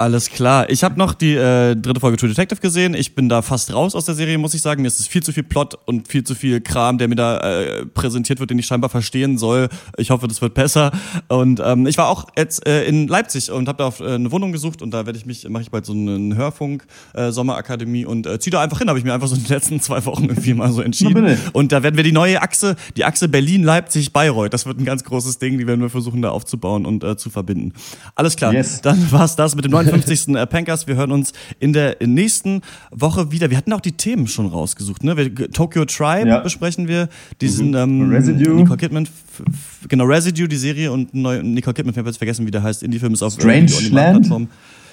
Alles klar. Ich habe noch die äh, dritte Folge True Detective gesehen. Ich bin da fast raus aus der Serie, muss ich sagen. Mir ist es viel zu viel Plot und viel zu viel Kram, der mir da äh, präsentiert wird, den ich scheinbar verstehen soll. Ich hoffe, das wird besser. Und ähm, ich war auch jetzt äh, in Leipzig und habe da auf, äh, eine Wohnung gesucht und da werde ich mich mache ich bald so einen Hörfunk äh, Sommerakademie und äh, ziehe da einfach hin. Habe ich mir einfach so in den letzten zwei Wochen irgendwie mal so entschieden. Und da werden wir die neue Achse, die Achse Berlin Leipzig Bayreuth. Das wird ein ganz großes Ding, die werden wir versuchen da aufzubauen und äh, zu verbinden. Alles klar. Yes. Dann war's das mit dem neuen 50. Äh, Pankers. Wir hören uns in der nächsten Woche wieder. Wir hatten auch die Themen schon rausgesucht. Ne? Tokyo Tribe ja. besprechen wir, diesen mhm. ähm, Residue. Nicole Kidman, genau Residue, die Serie und neu, Nicole Kidman, ich habe jetzt vergessen, wie der heißt. Indie-Film ist auf Strange Land. Plattform.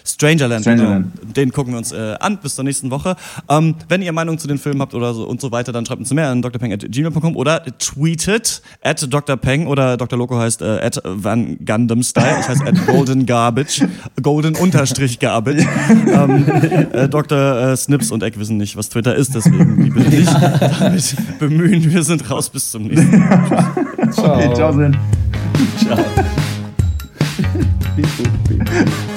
Strangerland, Strangerland. Genau. Den gucken wir uns äh, an bis zur nächsten Woche. Ähm, wenn ihr Meinung zu den Filmen habt oder so und so weiter, dann schreibt uns mehr an drpeng.gmail.com oder tweetet at drpeng oder Dr. Loco heißt äh, at Van Gundam Style. Ich heiße at Golden Garbage. Golden Unterstrich Garbage. ähm, äh, Dr. Äh, Snips und Eck wissen nicht, was Twitter ist, deswegen die bitte nicht damit bemühen. Wir sind raus bis zum nächsten Mal. Okay, ciao, Sinn. Ciao. I've